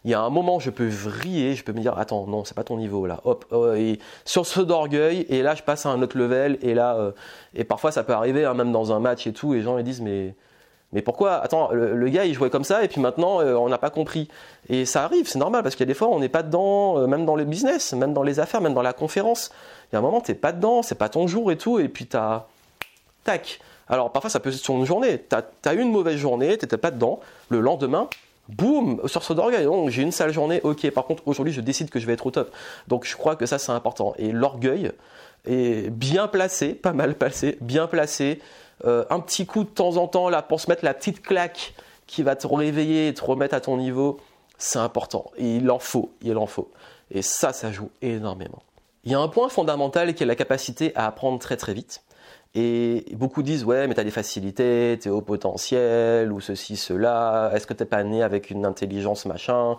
Il y a un moment, je peux vriller, je peux me dire, attends, non, c'est pas ton niveau là. Hop, euh, et sur ce d'orgueil, et là, je passe à un autre level, et là, euh, et parfois, ça peut arriver, hein, même dans un match et tout, et les gens ils disent, mais, mais pourquoi? Attends, le, gars, il jouait comme ça, et puis maintenant, euh, on n'a pas compris. Et ça arrive, c'est normal, parce qu'il y a des fois, on n'est pas dedans, même dans le business, même dans les affaires, même dans la conférence. Il y a un moment, t'es pas dedans, c'est pas ton jour et tout, et puis t'as, tac. Alors parfois ça peut être sur une journée. Tu as, eu une mauvaise journée, t'étais pas dedans. Le lendemain, boum, sur ce d'orgueil. Donc j'ai une sale journée, ok. Par contre aujourd'hui je décide que je vais être au top. Donc je crois que ça c'est important. Et l'orgueil est bien placé, pas mal placé, bien placé. Euh, un petit coup de temps en temps là pour se mettre la petite claque qui va te réveiller et te remettre à ton niveau, c'est important. Et il en faut, il en faut. Et ça, ça joue énormément. Il y a un point fondamental qui est la capacité à apprendre très très vite. Et beaucoup disent ouais mais t'as des facilités, t'es au potentiel ou ceci cela. Est-ce que t'es pas né avec une intelligence machin?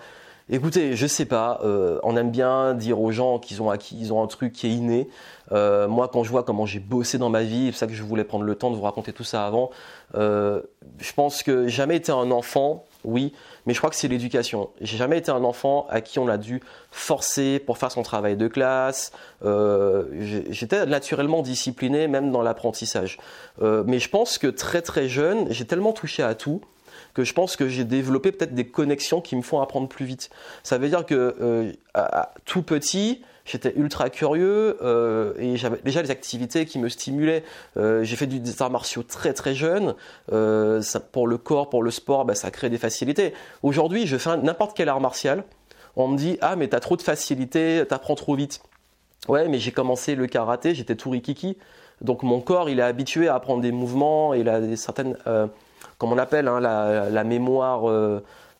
Écoutez, je sais pas. Euh, on aime bien dire aux gens qu'ils ont acquis, ils ont un truc qui est inné. Euh, moi, quand je vois comment j'ai bossé dans ma vie, c'est ça que je voulais prendre le temps de vous raconter tout ça avant. Euh, je pense que jamais été un enfant oui, mais je crois que c'est l'éducation. J'ai jamais été un enfant à qui on a dû forcer pour faire son travail de classe. Euh, j'étais naturellement discipliné, même dans l'apprentissage. Euh, mais je pense que très très jeune, j'ai tellement touché à tout que je pense que j'ai développé peut-être des connexions qui me font apprendre plus vite. Ça veut dire que euh, tout petit, j'étais ultra curieux euh, et j'avais déjà des activités qui me stimulaient. Euh, j'ai fait du des arts martiaux très très jeune. Ça, pour le corps, pour le sport, bah, ça crée des facilités. Aujourd'hui, je fais n'importe quel art martial. On me dit ah mais t'as trop de facilité, t'apprends trop vite. Ouais, mais j'ai commencé le karaté, j'étais tout rikiki. Donc mon corps, il est habitué à apprendre des mouvements il a certaines comme on appelle, hein, la, mémoire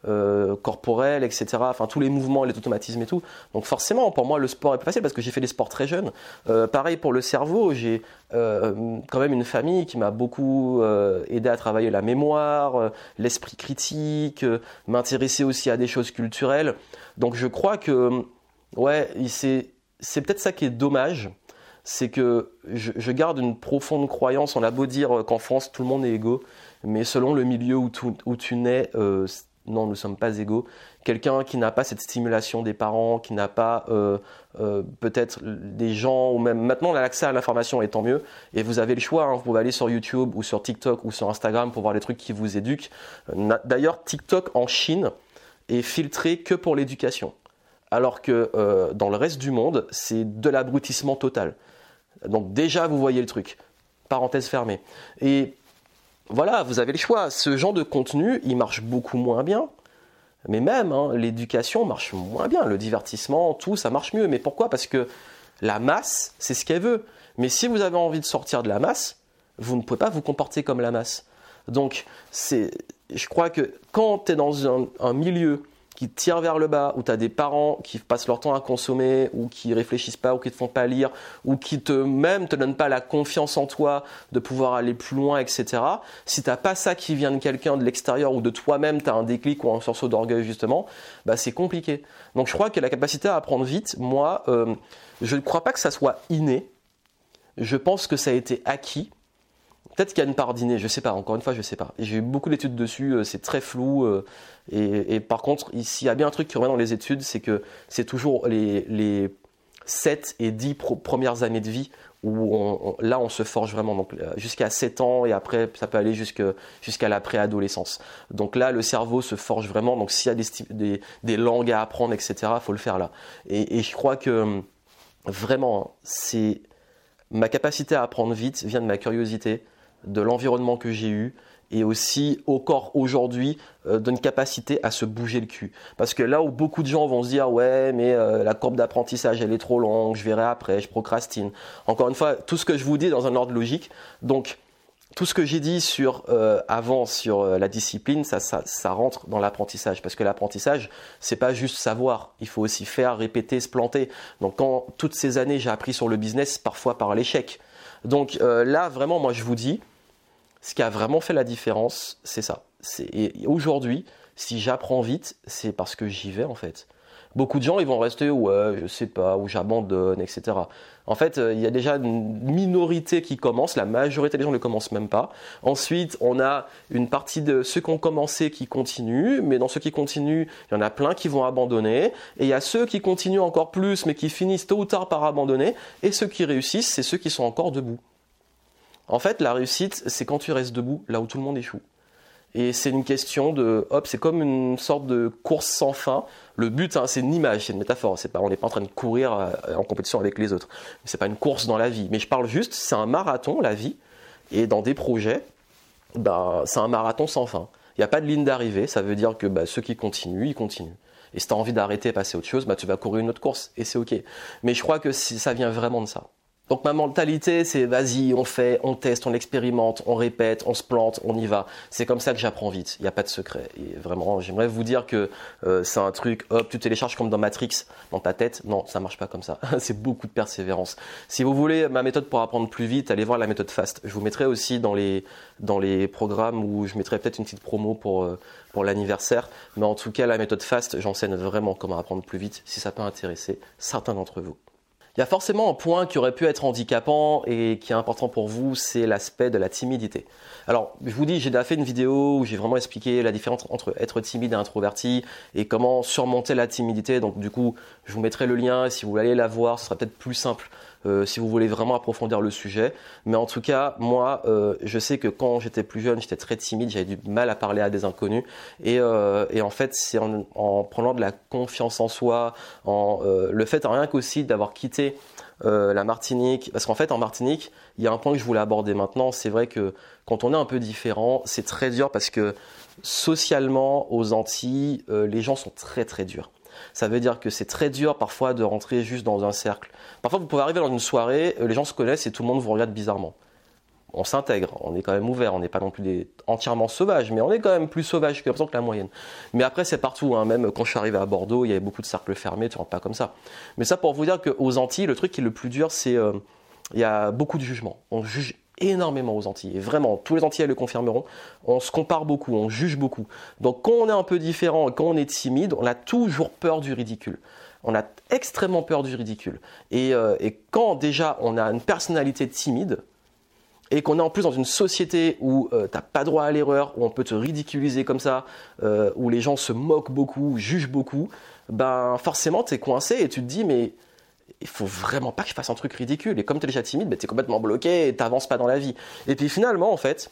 euh, euh, corporelle, etc. Enfin, tous les mouvements, les automatismes et tout. Donc forcément, pour moi, le sport est plus facile parce que j'ai fait des sports très jeunes. Euh, pareil pour le cerveau, j'ai quand même une famille qui m'a beaucoup aidé à travailler la mémoire, l'esprit critique, m'intéresser aussi à des choses culturelles. Donc je crois que, ouais, c'est peut-être ça qui est dommage c'est que je, garde une profonde croyance. On a beau dire qu'en France tout le monde est égaux, mais selon le milieu où, tu nais, euh, non, nous ne sommes pas égaux. Quelqu'un qui n'a pas cette stimulation des parents, qui n'a pas euh, euh, peut-être des gens, ou même maintenant l'accès à l'information et tant mieux. Et vous avez le choix, hein. vous pouvez aller sur YouTube ou sur TikTok ou sur Instagram pour voir les trucs qui vous éduquent. D'ailleurs, TikTok en Chine est filtré que pour l'éducation. Alors que dans le reste du monde, c'est de l'abrutissement total. Donc déjà, vous voyez le truc. Parenthèse fermée. Et voilà, vous avez le choix. Ce genre de contenu, il marche beaucoup moins bien. Mais même, hein, l'éducation marche moins bien. Le divertissement, tout, ça marche mieux. Mais pourquoi? Parce que la masse, c'est ce qu'elle veut. Mais si vous avez envie de sortir de la masse, vous ne pouvez pas vous comporter comme la masse. Donc, je crois que quand tu es dans un milieu qui te tire vers le bas, où tu as des parents qui passent leur temps à consommer, ou qui réfléchissent pas, ou qui te font pas lire, ou qui te même te donnent pas la confiance en toi de pouvoir aller plus loin, etc. Si t'as pas ça qui vient de quelqu'un de l'extérieur ou de toi-même, tu as un déclic ou un sursaut d'orgueil justement, bah c'est compliqué. Donc je crois que la capacité à apprendre vite, moi, euh, je ne crois pas que ça soit inné. Je pense que ça a été acquis Peut-être qu'il y a une part d'inné, je sais pas, encore une fois, je sais pas. J'ai eu beaucoup d'études dessus, euh, c'est très flou. Euh, et, par contre, s'il y a bien un truc qui revient dans les études, c'est que c'est toujours les, les 7 et 10 premières années de vie où là on se forge vraiment donc euh, jusqu'à 7 ans et après ça peut aller jusqu'à la préadolescence. Donc là le cerveau se forge vraiment donc s'il y a des, langues à apprendre etc faut le faire là. Et, et je crois que vraiment c'est ma capacité à apprendre vite vient de ma curiosité, de l'environnement que j'ai eu et aussi au corps aujourd'hui euh, d'une capacité à se bouger le cul. Parce que là où beaucoup de gens vont se dire ouais mais euh, la courbe d'apprentissage elle est trop longue, je verrai après, je procrastine. Encore une fois, tout ce que je vous dis dans un ordre logique. Donc tout ce que j'ai dit sur euh, avant sur la discipline, ça, ça, ça rentre dans l'apprentissage parce que l'apprentissage c'est pas juste savoir, il faut aussi faire, répéter, se planter. Donc quand toutes ces années j'ai appris sur le business, parfois par l'échec. Donc là vraiment moi je vous dis, ce qui a vraiment fait la différence, c'est ça. Et aujourd'hui, si j'apprends vite, c'est parce que j'y vais en fait. Beaucoup de gens, ils vont rester, ouais, je sais pas, ou j'abandonne, etc. En fait, euh, il y a déjà une minorité qui commence, la majorité des gens ne commencent même pas. Ensuite, on a une partie de ceux qui ont commencé qui continuent, mais dans ceux qui continuent, il y en a plein qui vont abandonner. Et il y a ceux qui continuent encore plus, mais qui finissent tôt ou tard par abandonner. Et ceux qui réussissent, c'est ceux qui sont encore debout. En fait, la réussite, c'est quand tu restes debout, là où tout le monde échoue. Et c'est une question de, hop, c'est comme une sorte de course sans fin. Le but, hein, c'est une image, c'est une métaphore. C'est pas, on n'est pas en train de courir euh, en compétition avec les autres. C'est pas une course dans la vie. Mais je parle juste, c'est un marathon, la vie. Et dans des projets, bah, c'est un marathon sans fin. Il n'y a pas de ligne d'arrivée. Ça veut dire que bah, ceux qui continuent, ils continuent. Et si tu as envie d'arrêter et passer à autre chose, bah, tu vas courir une autre course. Et c'est OK. Mais je crois que ça vient vraiment de ça. Donc ma mentalité, c'est vas-y, on fait, on teste, on expérimente, on répète, on se plante, on y va. C'est comme ça que j'apprends vite. Il n'y a pas de secret. Et vraiment, j'aimerais vous dire que euh, c'est un truc, hop, tu télécharges comme dans Matrix, dans ta tête. Non, ça marche pas comme ça. (laughs) c'est beaucoup de persévérance. Si vous voulez ma méthode pour apprendre plus vite, allez voir la méthode FAST. Je vous mettrai aussi dans les dans les programmes où je mettrai peut-être une petite promo pour euh, pour l'anniversaire. Mais en tout cas, la méthode FAST, j'enseigne vraiment comment apprendre plus vite. Si ça peut intéresser certains d'entre vous. Il y a forcément un point qui aurait pu être handicapant et qui est important pour vous, c'est l'aspect de la timidité. Alors, je vous dis, j'ai déjà fait une vidéo où j'ai vraiment expliqué la différence entre être timide et introverti et comment surmonter la timidité. Donc, du coup, je vous mettrai le lien. Si vous voulez aller la voir, ce sera peut-être plus simple euh, si vous voulez vraiment approfondir le sujet. Mais en tout cas, moi, euh, je sais que quand j'étais plus jeune, j'étais très timide, j'avais du mal à parler à des inconnus. Et, euh, en fait, c'est en, en, prenant de la confiance en soi, en le fait rien qu'aussi d'avoir quitté la Martinique, parce qu'en fait en Martinique, il y a un point que je voulais aborder maintenant, c'est vrai que quand on est un peu différent, c'est très dur parce que socialement aux Antilles, les gens sont très très durs. Ça veut dire que c'est très dur parfois de rentrer juste dans un cercle. Parfois, vous pouvez arriver dans une soirée, euh, les gens se connaissent et tout le monde vous regarde bizarrement. On s'intègre, on est quand même ouvert, on n'est pas non plus entièrement sauvages, mais on est quand même plus sauvage que, que la moyenne. Mais après, c'est partout, hein. même quand je suis arrivé à Bordeaux, il y avait beaucoup de cercles fermés, tu rentres pas comme ça. Mais ça pour vous dire qu'aux Antilles, le truc qui est le plus dur, c'est euh, il y a beaucoup de jugement. On juge énormément aux Antilles. Et vraiment, tous les Antillais le confirmeront. On se compare beaucoup, on juge beaucoup. Donc quand on est un peu différent, quand on est timide, on a toujours peur du ridicule. On a extrêmement peur du ridicule. Et, euh, quand déjà on a une personnalité timide, et qu'on est en plus dans une société où euh, t'as pas droit à l'erreur, où on peut te ridiculiser comme ça, euh, où les gens se moquent beaucoup, jugent beaucoup, ben forcément tu es coincé et tu te dis mais il faut vraiment pas que je fasse un truc ridicule. Et comme tu es déjà timide, ben, tu es complètement bloqué et t'avances pas dans la vie. Et puis finalement, en fait,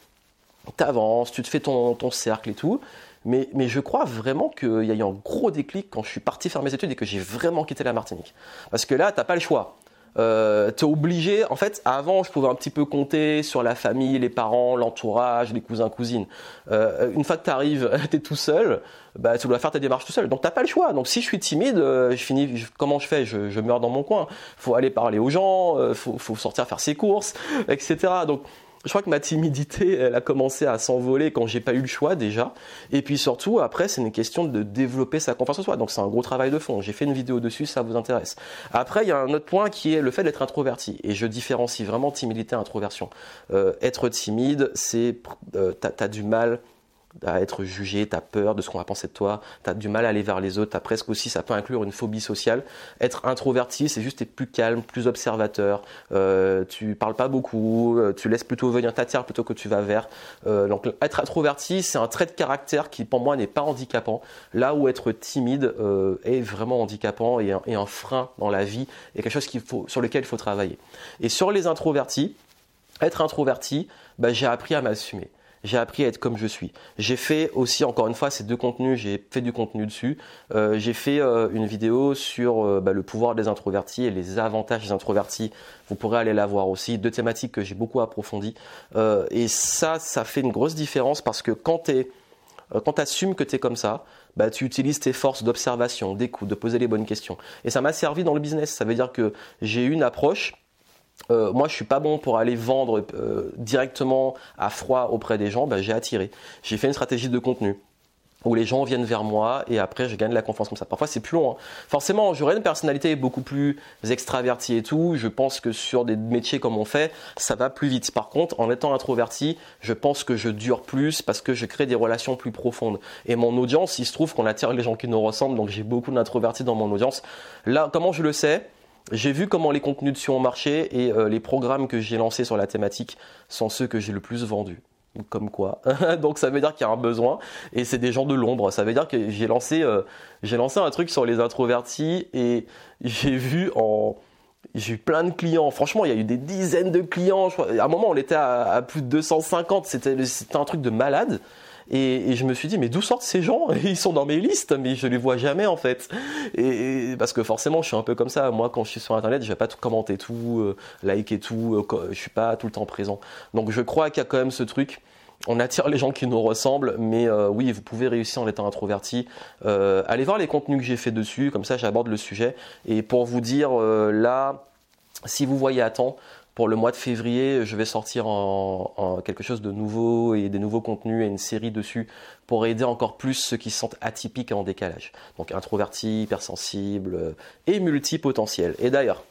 tu avances, tu te fais ton, ton cercle et tout. Mais, mais je crois vraiment qu'il y a eu un gros déclic quand je suis parti faire mes études et que j'ai vraiment quitté la Martinique. Parce que là, t'as pas le choix euh, t'es obligé. En fait, avant, je pouvais un petit peu compter sur la famille, les parents, l'entourage, les cousins, cousines. Euh, une fois que t'arrives, (laughs) t'es tout seul, bah tu dois faire ta démarche tout seul. Donc t'as pas le choix. Donc si je suis timide, euh, je finis. comment je fais? Je, je, meurs dans mon coin. Faut aller parler aux gens, euh, faut, faut sortir faire ses courses, etc. Donc je crois que ma timidité, elle a commencé à s'envoler quand j'ai pas eu le choix déjà. Et puis surtout, après, c'est une question de développer sa confiance en soi. Donc c'est un gros travail de fond. J'ai fait une vidéo dessus, ça vous intéresse. Après, il y a un autre point qui est le fait d'être introverti. Et je différencie vraiment timidité et introversion. Euh, être timide, c'est euh, t'as as du mal à être jugé, tu as peur de ce qu'on va penser de toi, tu as du mal à aller vers les autres, tu presque aussi, ça peut inclure une phobie sociale. Être introverti, c'est juste être plus calme, plus observateur, euh, tu parles pas beaucoup, euh, tu laisses plutôt venir ta terre plutôt que tu vas vers. Euh, donc être introverti, c'est un trait de caractère qui pour moi n'est pas handicapant, là où être timide euh, est vraiment handicapant et un, frein dans la vie et quelque chose faut, sur lequel il faut travailler. Et sur les introvertis, être introverti, bah, j'ai appris à m'assumer j'ai appris à être comme je suis. J'ai fait aussi, encore une fois, ces deux contenus, j'ai fait du contenu dessus. Euh, j'ai fait euh, une vidéo sur euh, bah, le pouvoir des introvertis et les avantages des introvertis. Vous pourrez aller la voir aussi. Deux thématiques que j'ai beaucoup approfondies. Euh, et ça, ça fait une grosse différence parce que quand tu quand assumes que tu es comme ça, bah, tu utilises tes forces d'observation, d'écoute, de poser les bonnes questions. Et ça m'a servi dans le business. Ça veut dire que j'ai une approche euh, moi, je suis pas bon pour aller vendre euh, directement à froid auprès des gens. Ben, j'ai attiré. J'ai fait une stratégie de contenu. où les gens viennent vers moi et après je gagne la confiance comme ça. Parfois c'est plus long. Hein. Forcément, j'aurais une personnalité beaucoup plus extravertie et tout. Je pense que sur des métiers comme on fait, ça va plus vite. Par contre, en étant introverti, je pense que je dure plus parce que je crée des relations plus profondes. Et mon audience, il se trouve qu'on attire les gens qui nous ressemblent, donc j'ai beaucoup d'introvertis dans mon audience. Là, comment je le sais? J'ai vu comment les contenus dessus ont marché et euh, les programmes que j'ai lancés sur la thématique sont ceux que j'ai le plus vendus comme quoi. (laughs) Donc ça veut dire qu'il y a un besoin et c'est des gens de l'ombre. Ça veut dire que j'ai lancé, euh, lancé un truc sur les introvertis et j'ai vu en j'ai eu plein de clients. Franchement, il y a eu des dizaines de clients. À un moment, on était à, plus de 250. C'était, c'était un truc de malade. Et, je me suis dit, mais d'où sortent ces gens? (laughs) Ils sont dans mes listes, mais je les vois jamais en fait. Parce que forcément, je suis un peu comme ça. Moi, quand je suis sur Internet, je vais pas tout commenter tout, euh, liker tout. Euh, je suis pas tout le temps présent. Donc, je crois qu'il y a quand même ce truc. On attire les gens qui nous ressemblent, mais euh, oui, vous pouvez réussir en étant introverti. allez voir les contenus que j'ai fait dessus, comme ça j'aborde le sujet. Et pour vous dire, là, si vous voyez à temps, pour le mois de février, je vais sortir quelque chose de nouveau et des nouveaux contenus et une série dessus pour aider encore plus ceux qui se sentent atypiques en décalage. Donc introvertis, hypersensibles euh, et multipotentiels. Et d'ailleurs,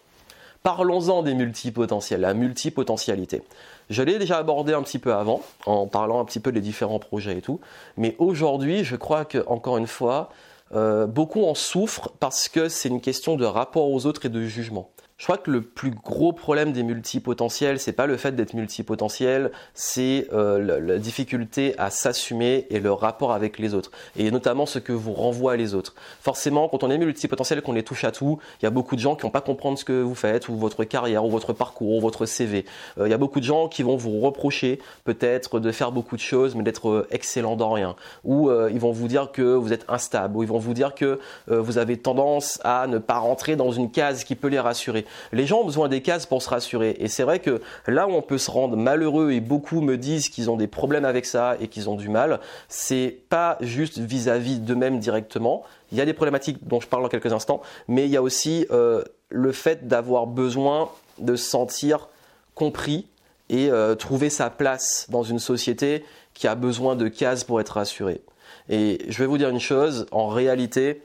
parlons-en des multipotentiels, la multipotentialité. Je l'ai déjà abordé un petit peu avant, en parlant un petit peu des différents projets et tout. Mais aujourd'hui, je crois que, encore une fois, euh, beaucoup en souffrent parce que c'est une question de rapport aux autres et de jugement. Je crois que le plus gros problème des multipotentiels, c'est pas le fait d'être multipotentiel, c'est euh, la, difficulté à s'assumer et le rapport avec les autres, et notamment ce que vous renvoie les autres. Forcément, quand on est multipotentiel, qu'on est touche à tout, il y a beaucoup de gens qui vont pas comprendre ce que vous faites, ou votre carrière, ou votre parcours, ou votre CV. Euh, il y a beaucoup de gens qui vont vous reprocher peut-être de faire beaucoup de choses, mais d'être euh, excellent dans rien. Ou ils vont vous dire que vous êtes instable, ou ils vont vous dire que vous avez tendance à ne pas rentrer dans une case qui peut les rassurer. Les gens ont besoin des cases pour se rassurer. Et c'est vrai que là où on peut se rendre malheureux et beaucoup me disent qu'ils ont des problèmes avec ça et qu'ils ont du mal, c'est pas juste vis-à-vis d'eux-mêmes directement. Il y a des problématiques dont je parle dans quelques instants, mais il y a aussi euh, le fait d'avoir besoin de se sentir compris et euh, trouver sa place dans une société qui a besoin de cases pour être rassurée. Et je vais vous dire une chose, en réalité,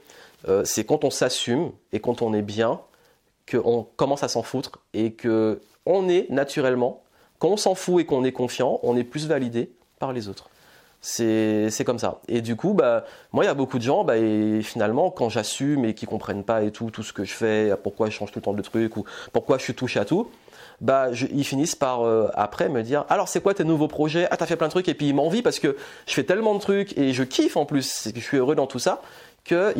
euh, c'est quand on s'assume et quand on est bien, qu'on commence à s'en foutre et que on est naturellement, quand on s'en fout et qu'on est confiant, on est plus validé par les autres. C'est comme ça. Et du coup, bah, moi, il y a beaucoup de gens, bah, et finalement, quand j'assume et qui comprennent pas et tout, tout ce que je fais, pourquoi je change tout le temps de truc ou pourquoi je suis touché à tout, bah, ils finissent par euh, après me dire, alors c'est quoi tes nouveaux projets? Ah, t'as fait plein de trucs et puis ils m'envient parce que je fais tellement de trucs et je kiffe en plus, je suis heureux dans tout ça que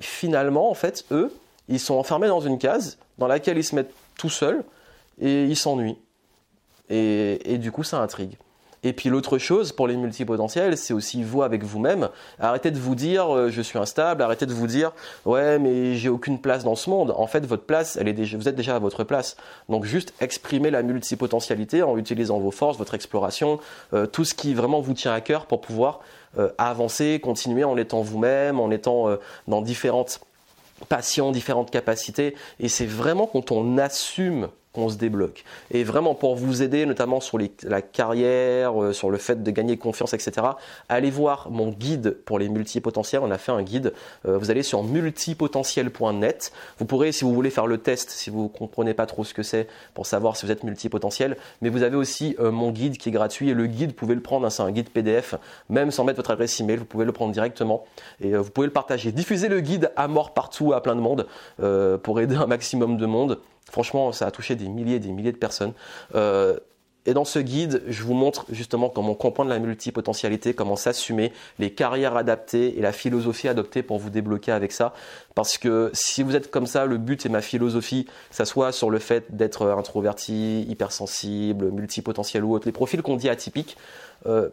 finalement, en fait, eux, ils sont enfermés dans une case dans laquelle ils se mettent tout seuls et ils s'ennuient. Et, du coup, ça intrigue. Et puis l'autre chose pour les multipotentiels, c'est aussi vous avec vous-même. Arrêtez de vous dire euh, je suis instable, arrêtez de vous dire ouais mais j'ai aucune place dans ce monde. En fait, votre place, elle est déjà, vous êtes déjà à votre place. Donc juste exprimez la multipotentialité en utilisant vos forces, votre exploration, euh, tout ce qui vraiment vous tient à cœur pour pouvoir euh, avancer, continuer en étant vous-même, en étant dans différentes passions, différentes capacités. Et c'est vraiment quand on assume qu'on se débloque. Et vraiment pour vous aider, notamment sur la carrière, euh, sur le fait de gagner confiance, etc., allez voir mon guide pour les multipotentiels. On a fait un guide. Euh, vous allez sur multipotentiel.net. Vous pourrez, si vous voulez faire le test, si vous comprenez pas trop ce que c'est, pour savoir si vous êtes multipotentiel. Mais vous avez aussi euh, mon guide qui est gratuit. Et le guide, vous pouvez le prendre. Hein, c'est un guide PDF, même sans mettre votre adresse email. Vous pouvez le prendre directement et vous pouvez le partager. Diffusez le guide à mort partout à plein de monde pour aider un maximum de monde. Franchement, ça a touché des milliers et des milliers de personnes. Euh, et dans ce guide, je vous montre justement comment comprendre la multipotentialité, comment s'assumer, les carrières adaptées et la philosophie adoptée pour vous débloquer avec ça. Parce que si vous êtes comme ça, le but et ma philosophie, ça soit sur le fait d'être introverti, hypersensible, multipotentiel ou autre, les profils qu'on dit atypiques, euh,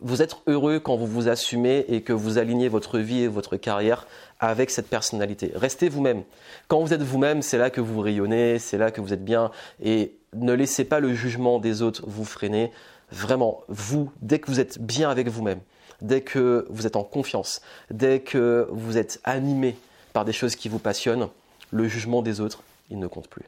vous êtes heureux quand vous vous assumez et que vous alignez votre vie et votre carrière avec cette personnalité. Restez vous-même. Quand vous êtes vous-même, c'est là que vous rayonnez, c'est là que vous êtes bien et ne laissez pas le jugement des autres vous freiner. Vraiment, vous, dès que vous êtes bien avec vous-même, dès que vous êtes en confiance, dès que vous êtes animé par des choses qui vous passionnent, le jugement des autres, il ne compte plus.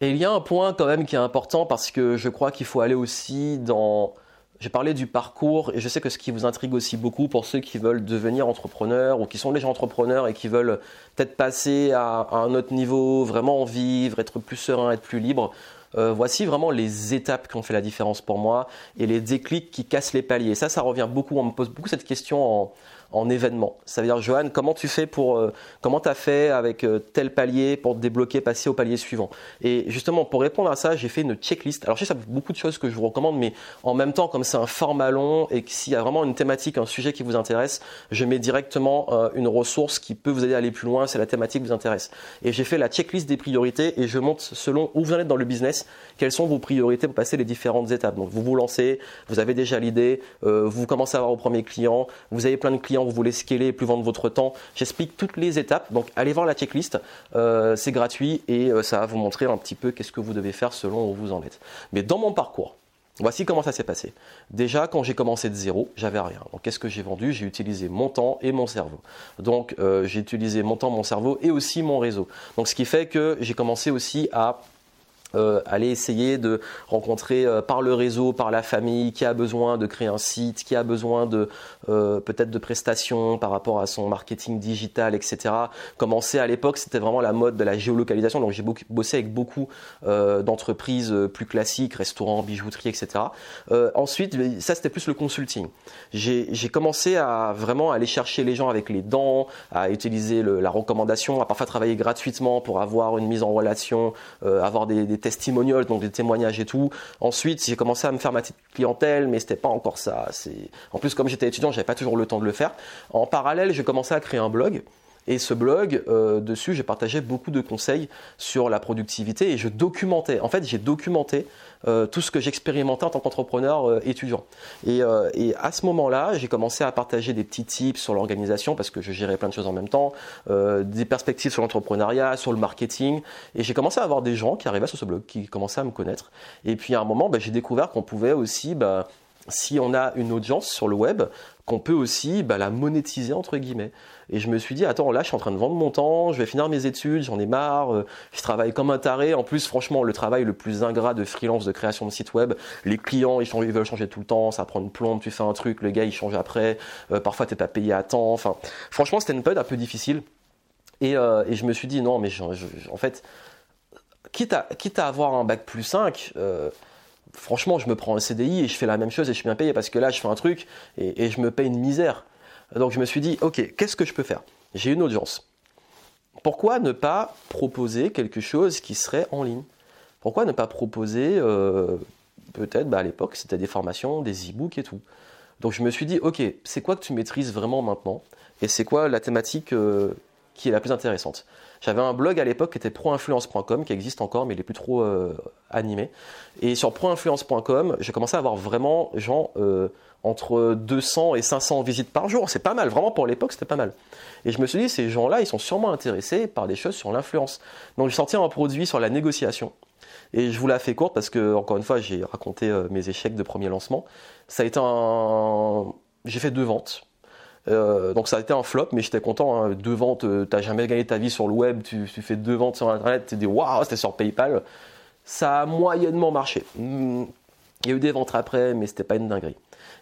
Et il y a un point quand même qui est important parce que je crois qu'il faut aller aussi dans j'ai parlé du parcours et je sais que ce qui vous intrigue aussi beaucoup pour ceux qui veulent devenir entrepreneurs ou qui sont déjà entrepreneurs et qui veulent peut-être passer à, un autre niveau, vraiment en vivre, être plus serein, être plus libre. Euh, voici vraiment les étapes qui ont fait la différence pour moi et les déclics qui cassent les paliers. Ça, ça revient beaucoup. On me pose beaucoup cette question en, en événement. Ça veut dire, Johan, comment tu fais pour, euh, comment tu as fait avec euh, tel palier pour te débloquer, passer au palier suivant? Et justement, pour répondre à ça, j'ai fait une checklist. Alors, je sais, ça beaucoup de choses que je vous recommande, mais en même temps, comme c'est un format long et que s'il y a vraiment une thématique, un sujet qui vous intéresse, je mets directement euh, une ressource qui peut vous aider à aller plus loin si la thématique vous intéresse. Et j'ai fait la checklist des priorités et je monte selon où vous en êtes dans le business, quelles sont vos priorités pour passer les différentes étapes. Donc, vous vous lancez, vous avez déjà l'idée, vous commencez à avoir vos premiers clients, vous avez plein de clients vous voulez scaler plus vendre votre temps. J'explique toutes les étapes. Donc allez voir la checklist, euh, c'est gratuit et euh, ça va vous montrer un petit peu qu'est-ce que vous devez faire selon où vous en êtes. Mais dans mon parcours, Voici comment ça s'est passé. Déjà, quand j'ai commencé de zéro, j'avais rien. Donc, qu'est-ce que j'ai vendu? J'ai utilisé mon temps et mon cerveau. Donc, euh, j'ai utilisé mon temps, mon cerveau et aussi mon réseau. Donc, ce qui fait que j'ai commencé aussi à euh, aller essayer de rencontrer euh, par le réseau, par la famille, qui a besoin de créer un site, qui a besoin de euh, peut-être de prestations par rapport à son marketing digital, etc. Commencer à l'époque, c'était vraiment la mode de la géolocalisation, donc j'ai bossé avec beaucoup d'entreprises plus classiques, restaurants, bijouterie, etc. ensuite, ça c'était plus le consulting. J'ai commencé à vraiment aller chercher les gens avec les dents, à utiliser la recommandation, à parfois travailler gratuitement pour avoir une mise en relation, avoir des testimonials, donc des témoignages et tout. Ensuite, j'ai commencé à me faire ma petite clientèle, mais c'était pas encore ça. C'est en plus comme j'étais étudiant, j'avais pas toujours le temps de le faire. En parallèle, j'ai commencé à créer un blog et ce blog, euh, dessus, j'ai partagé beaucoup de conseils sur la productivité et je documentais. En fait, j'ai documenté euh, tout ce que j'expérimentais en tant qu'entrepreneur euh, étudiant. Et, et, à ce moment-là, j'ai commencé à partager des petits tips sur l'organisation parce que je gérais plein de choses en même temps, des perspectives sur l'entrepreneuriat, sur le marketing. Et j'ai commencé à avoir des gens qui arrivaient sur ce blog, qui commençaient à me connaître. Et puis à un moment, bah, j'ai découvert qu'on pouvait aussi... Bah, si on a une audience sur le web, qu'on peut aussi bah, la monétiser entre guillemets. Et je me suis dit, attends, là je suis en train de vendre mon temps, je vais finir mes études, j'en ai marre, euh, je travaille comme un taré. En plus, franchement, le travail le plus ingrat de freelance de création de site web, les clients ils, veulent changer tout le temps, ça prend une plombe, tu fais un truc, le gars il change après, euh, parfois t'es pas payé à temps. Enfin, franchement, c'était une période un peu difficile. Et, euh, je me suis dit, non, mais en fait, quitte à, quitte à avoir un bac plus 5, franchement, je me prends un CDI et je fais la même chose et je suis bien payé parce que là, je fais un truc et, je me paye une misère. Donc je me suis dit, ok, qu'est-ce que je peux faire? J'ai une audience. Pourquoi ne pas proposer quelque chose qui serait en ligne? Pourquoi ne pas proposer, euh, peut-être bah, à l'époque, c'était des formations, des e-books et tout? Donc je me suis dit, ok, c'est quoi que tu maîtrises vraiment maintenant? Et c'est quoi la thématique euh, qui est la plus intéressante? J'avais un blog à l'époque qui était proinfluence.com, qui existe encore, mais il est plus trop euh, animé. Et sur proinfluence.com, j'ai commencé à avoir vraiment, genre, entre 200 et 500 visites par jour. C'est pas mal, vraiment pour l'époque, c'était pas mal. Et je me suis dit, ces gens-là, ils sont sûrement intéressés par des choses sur l'influence. Donc j'ai sorti un produit sur la négociation. Et je vous la fais courte parce que, encore une fois, j'ai raconté euh, mes échecs de premier lancement. Ça a été un... J'ai fait deux ventes euh, donc ça a été un flop, mais j'étais content. Hein. Deux ventes, euh, t'as jamais gagné ta vie sur le web, tu, fais deux ventes sur internet, tu te dis waouh, c'était sur PayPal. Ça a moyennement marché. Hmm. Il y a eu des ventes après, mais c'était pas une dinguerie.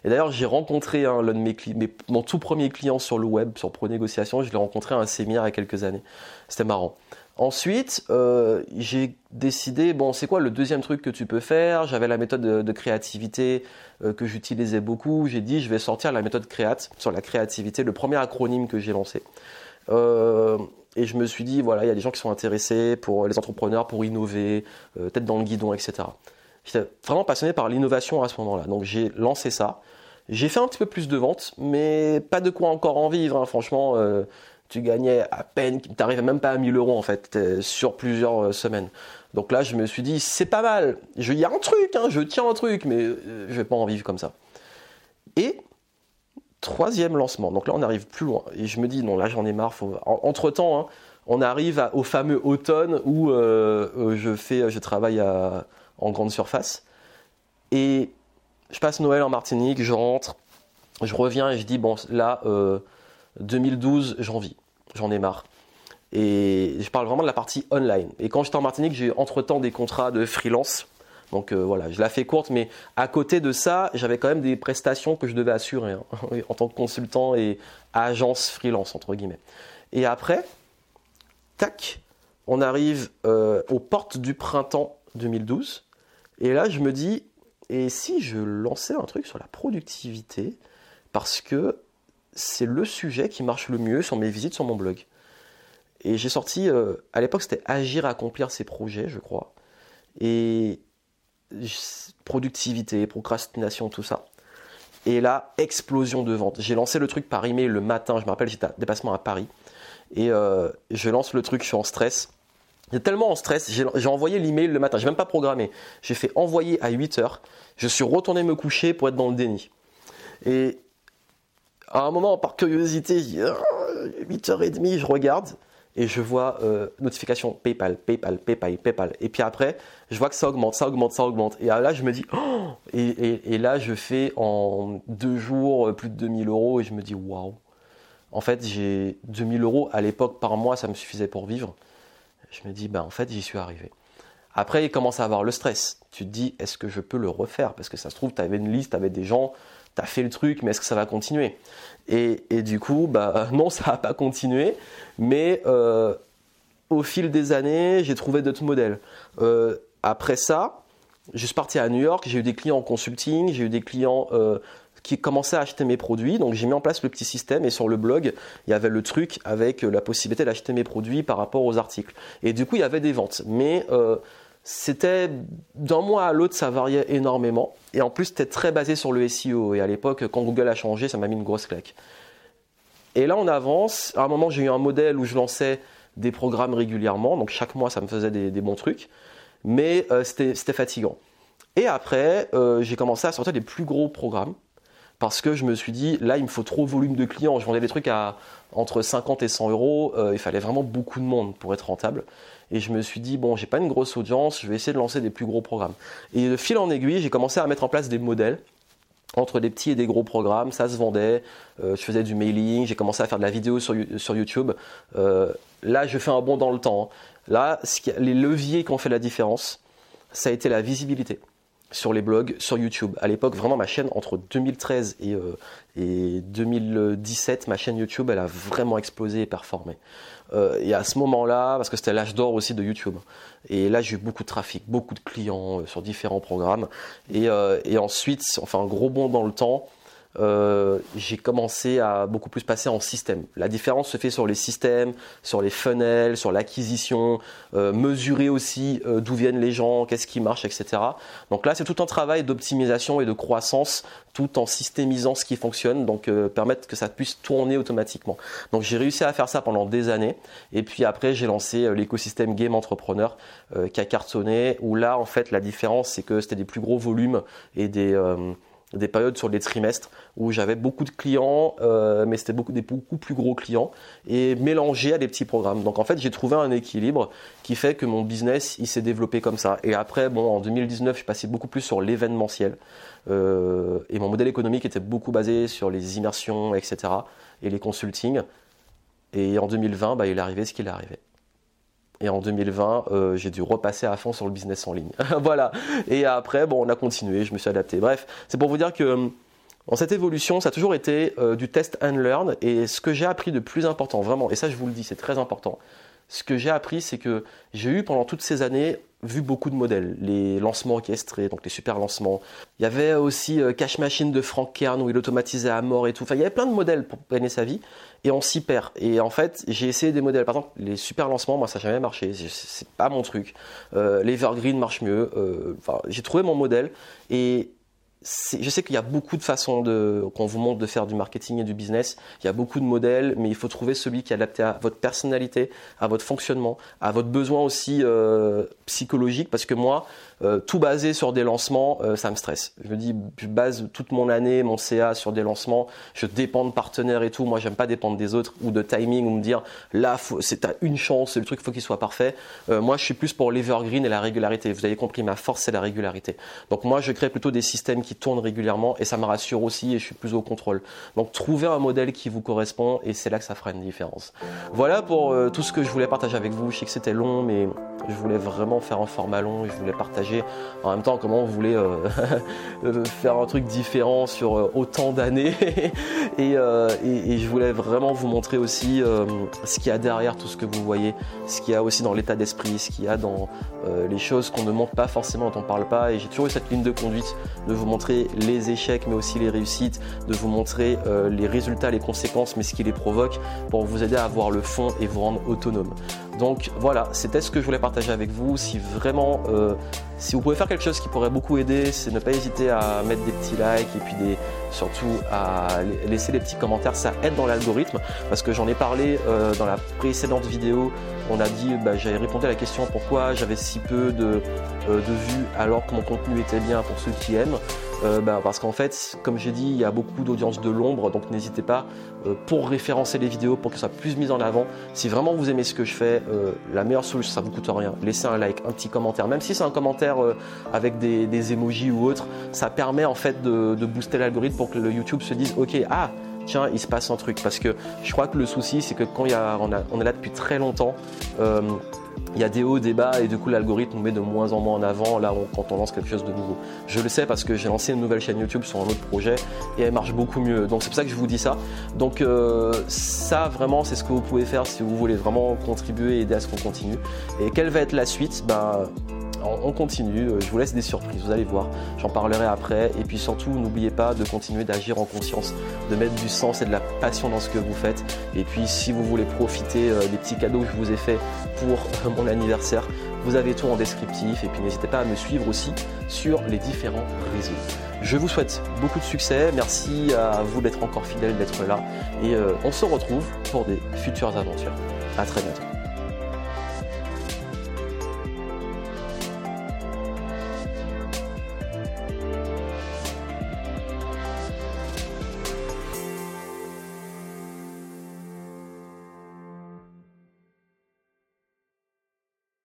Et d'ailleurs, j'ai rencontré l'un de mes, mes, mon tout premier client sur le web, sur Pro Négociation, je l'ai rencontré à un séminaire il y a quelques années. C'était marrant. Ensuite, euh, j'ai décidé, bon, c'est quoi le deuxième truc que tu peux faire? J'avais la méthode de, créativité euh, que j'utilisais beaucoup. J'ai dit, je vais sortir la méthode créate sur la créativité, le premier acronyme que j'ai lancé. Euh, et je me suis dit, voilà, il y a des gens qui sont intéressés pour les entrepreneurs, pour innover, peut-être dans le guidon, etc. J'étais vraiment passionné par l'innovation à ce moment-là. Donc j'ai lancé ça. J'ai fait un petit peu plus de ventes, mais pas de quoi encore en vivre. Hein. Franchement, tu gagnais à peine, tu n'arrivais même pas à 1000 euros en fait, sur plusieurs euh, semaines. Donc là, je me suis dit, c'est pas mal. Il y a un truc, hein, je tiens un truc, mais euh, je vais pas en vivre comme ça. Et troisième lancement. Donc là, on arrive plus loin. Et je me dis, non, là, j'en ai marre. Entre temps, hein, on arrive au fameux automne où euh, je fais, je travaille en grande surface. Et je passe Noël en Martinique, je rentre, je reviens et je dis, bon, là, 2012, j'en vis, j'en ai marre. Et je parle vraiment de la partie online. Et quand j'étais en Martinique, j'ai entre-temps des contrats de freelance Donc euh, voilà, je la fais courte, mais à côté de ça, j'avais quand même des prestations que je devais assurer hein, (laughs) en tant que consultant et agence freelance, entre guillemets. Et après, tac, on arrive euh, aux portes du printemps 2012. Et là, je me dis, et si je lançais un truc sur la productivité Parce que c'est le sujet qui marche le mieux sur mes visites sur mon blog. Et j'ai sorti, euh, à l'époque c'était Agir, accomplir ses projets, je crois. Et productivité, procrastination, tout ça. Et là, explosion de vente. J'ai lancé le truc par email le matin, je me rappelle, j'étais à dépassement à Paris. Et euh, je lance le truc, je suis en stress. J'étais tellement en stress, j'ai envoyé l'email le matin, j'ai même pas programmé. J'ai fait envoyer à 8 heures. Je suis retourné me coucher pour être dans le déni. Et à un moment, par curiosité, 8h30, ah, je regarde et je vois euh, notification PayPal, PayPal, PayPal, PayPal. Et puis après, je vois que ça augmente, ça augmente, ça augmente. Et là, je me dis, oh et, et, là, je fais en deux jours plus de 2000 euros et je me dis, waouh. En fait, j'ai 2000 euros à l'époque par mois, ça me suffisait pour vivre. Je me dis, ben en fait, j'y suis arrivé. Après, il commence à avoir le stress. Tu te dis, est-ce que je peux le refaire? Parce que ça se trouve, tu avais une liste, tu avais des gens, tu as fait le truc, mais est-ce que ça va continuer? Et, du coup, bah, (laughs) non, ça n'a pas continué. Mais euh, au fil des années, j'ai trouvé d'autres modèles. Euh, après ça, je suis parti à New York, j'ai eu des clients en consulting, j'ai eu des clients euh, qui commençaient à acheter mes produits. Donc j'ai mis en place le petit système et sur le blog, il y avait le truc avec la possibilité d'acheter mes produits par rapport aux articles. Et du coup, il y avait des ventes. Mais euh, c'était d'un mois à l'autre, ça variait énormément. Et en plus, c'était très basé sur le SEO. Et à l'époque, quand Google a changé, ça m'a mis une grosse claque. Et là, on avance. À un moment, j'ai eu un modèle où je lançais des programmes régulièrement. Donc chaque mois, ça me faisait des, bons trucs. Mais euh, c'était fatigant. Et après, euh, j'ai commencé à sortir des plus gros programmes parce que je me suis dit, là, il me faut trop volume de clients. Je vendais des trucs à entre 50 et 100 euros. Euh, il fallait vraiment beaucoup de monde pour être rentable. Et je me suis dit, bon, j'ai pas une grosse audience, je vais essayer de lancer des plus gros programmes. Et de fil en aiguille, j'ai commencé à mettre en place des modèles entre des petits et des gros programmes, ça se vendait, euh, je faisais du mailing, j'ai commencé à faire de la vidéo sur, sur YouTube. Euh, là, je fais un bond dans le temps. Là, les leviers qui ont fait la différence, ça a été la visibilité sur les blogs, sur YouTube. À l'époque, vraiment, ma chaîne, entre 2013 et, euh, et 2017, ma chaîne YouTube, elle a vraiment explosé et performé. Euh, et à ce moment-là, parce que c'était l'âge d'or aussi de YouTube, et là, j'ai eu beaucoup de trafic, beaucoup de clients euh, sur différents programmes. Et, euh, et ensuite, enfin, un gros bond dans le temps, euh, j'ai commencé à beaucoup plus passer en système. La différence se fait sur les systèmes, sur les funnels, sur l'acquisition, euh, mesurer aussi euh, d'où viennent les gens, qu'est-ce qui marche, etc. Donc là, c'est tout un travail d'optimisation et de croissance, tout en systémisant ce qui fonctionne, donc permettre que ça puisse tourner automatiquement. Donc j'ai réussi à faire ça pendant des années, et puis après j'ai lancé l'écosystème Game Entrepreneur qui a cartonné, où là en fait la différence c'est que c'était des plus gros volumes et des des périodes sur les trimestres où j'avais beaucoup de clients, euh, mais c'était beaucoup des beaucoup plus gros clients et mélangé à des petits programmes. Donc en fait, j'ai trouvé un équilibre qui fait que mon business il s'est développé comme ça. Et après, bon, en 2019, je suis passé beaucoup plus sur l'événementiel euh, et mon modèle économique était beaucoup basé sur les immersions, etc. et les consultings. Et en 2020, bah, il est arrivé ce qu'il est arrivé. Et en 2020, euh, j'ai dû repasser à fond sur le business en ligne. (laughs) voilà. Et après, bon, on a continué, je me suis adapté. Bref, c'est pour vous dire que euh, dans cette évolution, ça a toujours été euh, du test and learn. Et ce que j'ai appris de plus important, vraiment, et ça je vous le dis, c'est très important, ce que j'ai appris, c'est que j'ai eu pendant toutes ces années vu beaucoup de modèles, les lancements orchestrés, donc les super lancements. Il y avait aussi euh, Cash Machine de Frank Kern où il automatisait à mort et tout. Enfin, il y avait plein de modèles pour gagner sa vie et on s'y perd. Et en fait, j'ai essayé des modèles. Par exemple, les super lancements, moi, ça n'a jamais marché. C'est pas mon truc. Euh, L'Evergreen marche mieux. Euh, enfin, j'ai trouvé mon modèle et je sais qu'il y a beaucoup de façons de, qu'on vous montre de faire du marketing et du business. Il y a beaucoup de modèles, mais il faut trouver celui qui est adapté à votre personnalité, à votre fonctionnement, à votre besoin aussi euh, psychologique. Parce que moi, euh, tout basé sur des lancements, euh, ça me stresse. Je me dis, je base toute mon année, mon CA sur des lancements. Je dépends de partenaires et tout. Moi, j'aime pas dépendre des autres ou de timing ou me dire, là, c'est à une chance, le truc, faut qu'il soit parfait. Euh, moi, je suis plus pour l'evergreen et la régularité. Vous avez compris, ma force, c'est la régularité. Donc moi, je crée plutôt des systèmes qui tourne régulièrement et ça me rassure aussi et je suis plus au contrôle. Donc trouvez un modèle qui vous correspond et c'est là que ça fera une différence. Voilà pour tout ce que je voulais partager avec vous. Je sais que c'était long, mais je voulais vraiment faire un format long je voulais partager en même temps comment vous voulez (laughs) euh, faire un truc différent sur euh, autant d'années. (laughs) Et, et, je voulais vraiment vous montrer aussi ce qu'il y a derrière tout ce que vous voyez, ce qu'il y a aussi dans l'état d'esprit, ce qu'il y a dans les choses qu'on ne montre pas forcément, on parle pas. Et j'ai toujours eu cette ligne de conduite de vous montrer les échecs mais aussi les réussites, de vous montrer les résultats, les conséquences mais ce qui les provoque pour vous aider à avoir le fond et vous rendre autonome. Donc voilà, c'était ce que je voulais partager avec vous. Si vraiment, euh, si vous pouvez faire quelque chose qui pourrait beaucoup aider, c'est ne pas hésiter à mettre des petits likes et puis surtout à laisser des petits commentaires. Ça aide dans l'algorithme parce que j'en ai parlé euh, dans la précédente vidéo. On a dit, bah, j'avais répondu à la question pourquoi j'avais si peu de, euh, de vues alors que mon contenu était bien pour ceux qui aiment. Euh, bah, parce qu'en fait, comme j'ai dit, il y a beaucoup d'audience de l'ombre, donc n'hésitez pas euh, pour référencer les vidéos, pour qu'elles soient plus mises en avant. Si vraiment vous aimez ce que je fais, euh, la meilleure solution, ça vous coûte rien. Laissez un like, un petit commentaire, même si c'est un commentaire avec des, des emojis ou autre, ça permet en fait de, booster l'algorithme pour que le YouTube se dise, ok, ah tiens, il se passe un truc. Parce que je crois que le souci, c'est que quand on, est là depuis très longtemps, il y a des hauts, des bas, et du coup l'algorithme met de moins en moins en avant là quand on lance quelque chose de nouveau. Je le sais parce que j'ai lancé une nouvelle chaîne YouTube sur un autre projet et elle marche beaucoup mieux. Donc c'est pour ça que je vous dis ça. Donc euh, ça vraiment c'est ce que vous pouvez faire si vous voulez vraiment contribuer et aider à ce qu'on continue. Et quelle va être la suite? Ben, on continue, euh, je vous laisse des surprises, vous allez voir, j'en parlerai après. Et puis surtout, n'oubliez pas de continuer d'agir en conscience, de mettre du sens et de la passion dans ce que vous faites. Et puis si vous voulez profiter euh, des petits cadeaux que je vous ai faits pour euh, mon anniversaire, vous avez tout en descriptif. Et puis n'hésitez pas à me suivre aussi sur les différents réseaux. Je vous souhaite beaucoup de succès, merci à vous d'être encore fidèle, d'être là. Et on se retrouve pour des futures aventures. À très bientôt.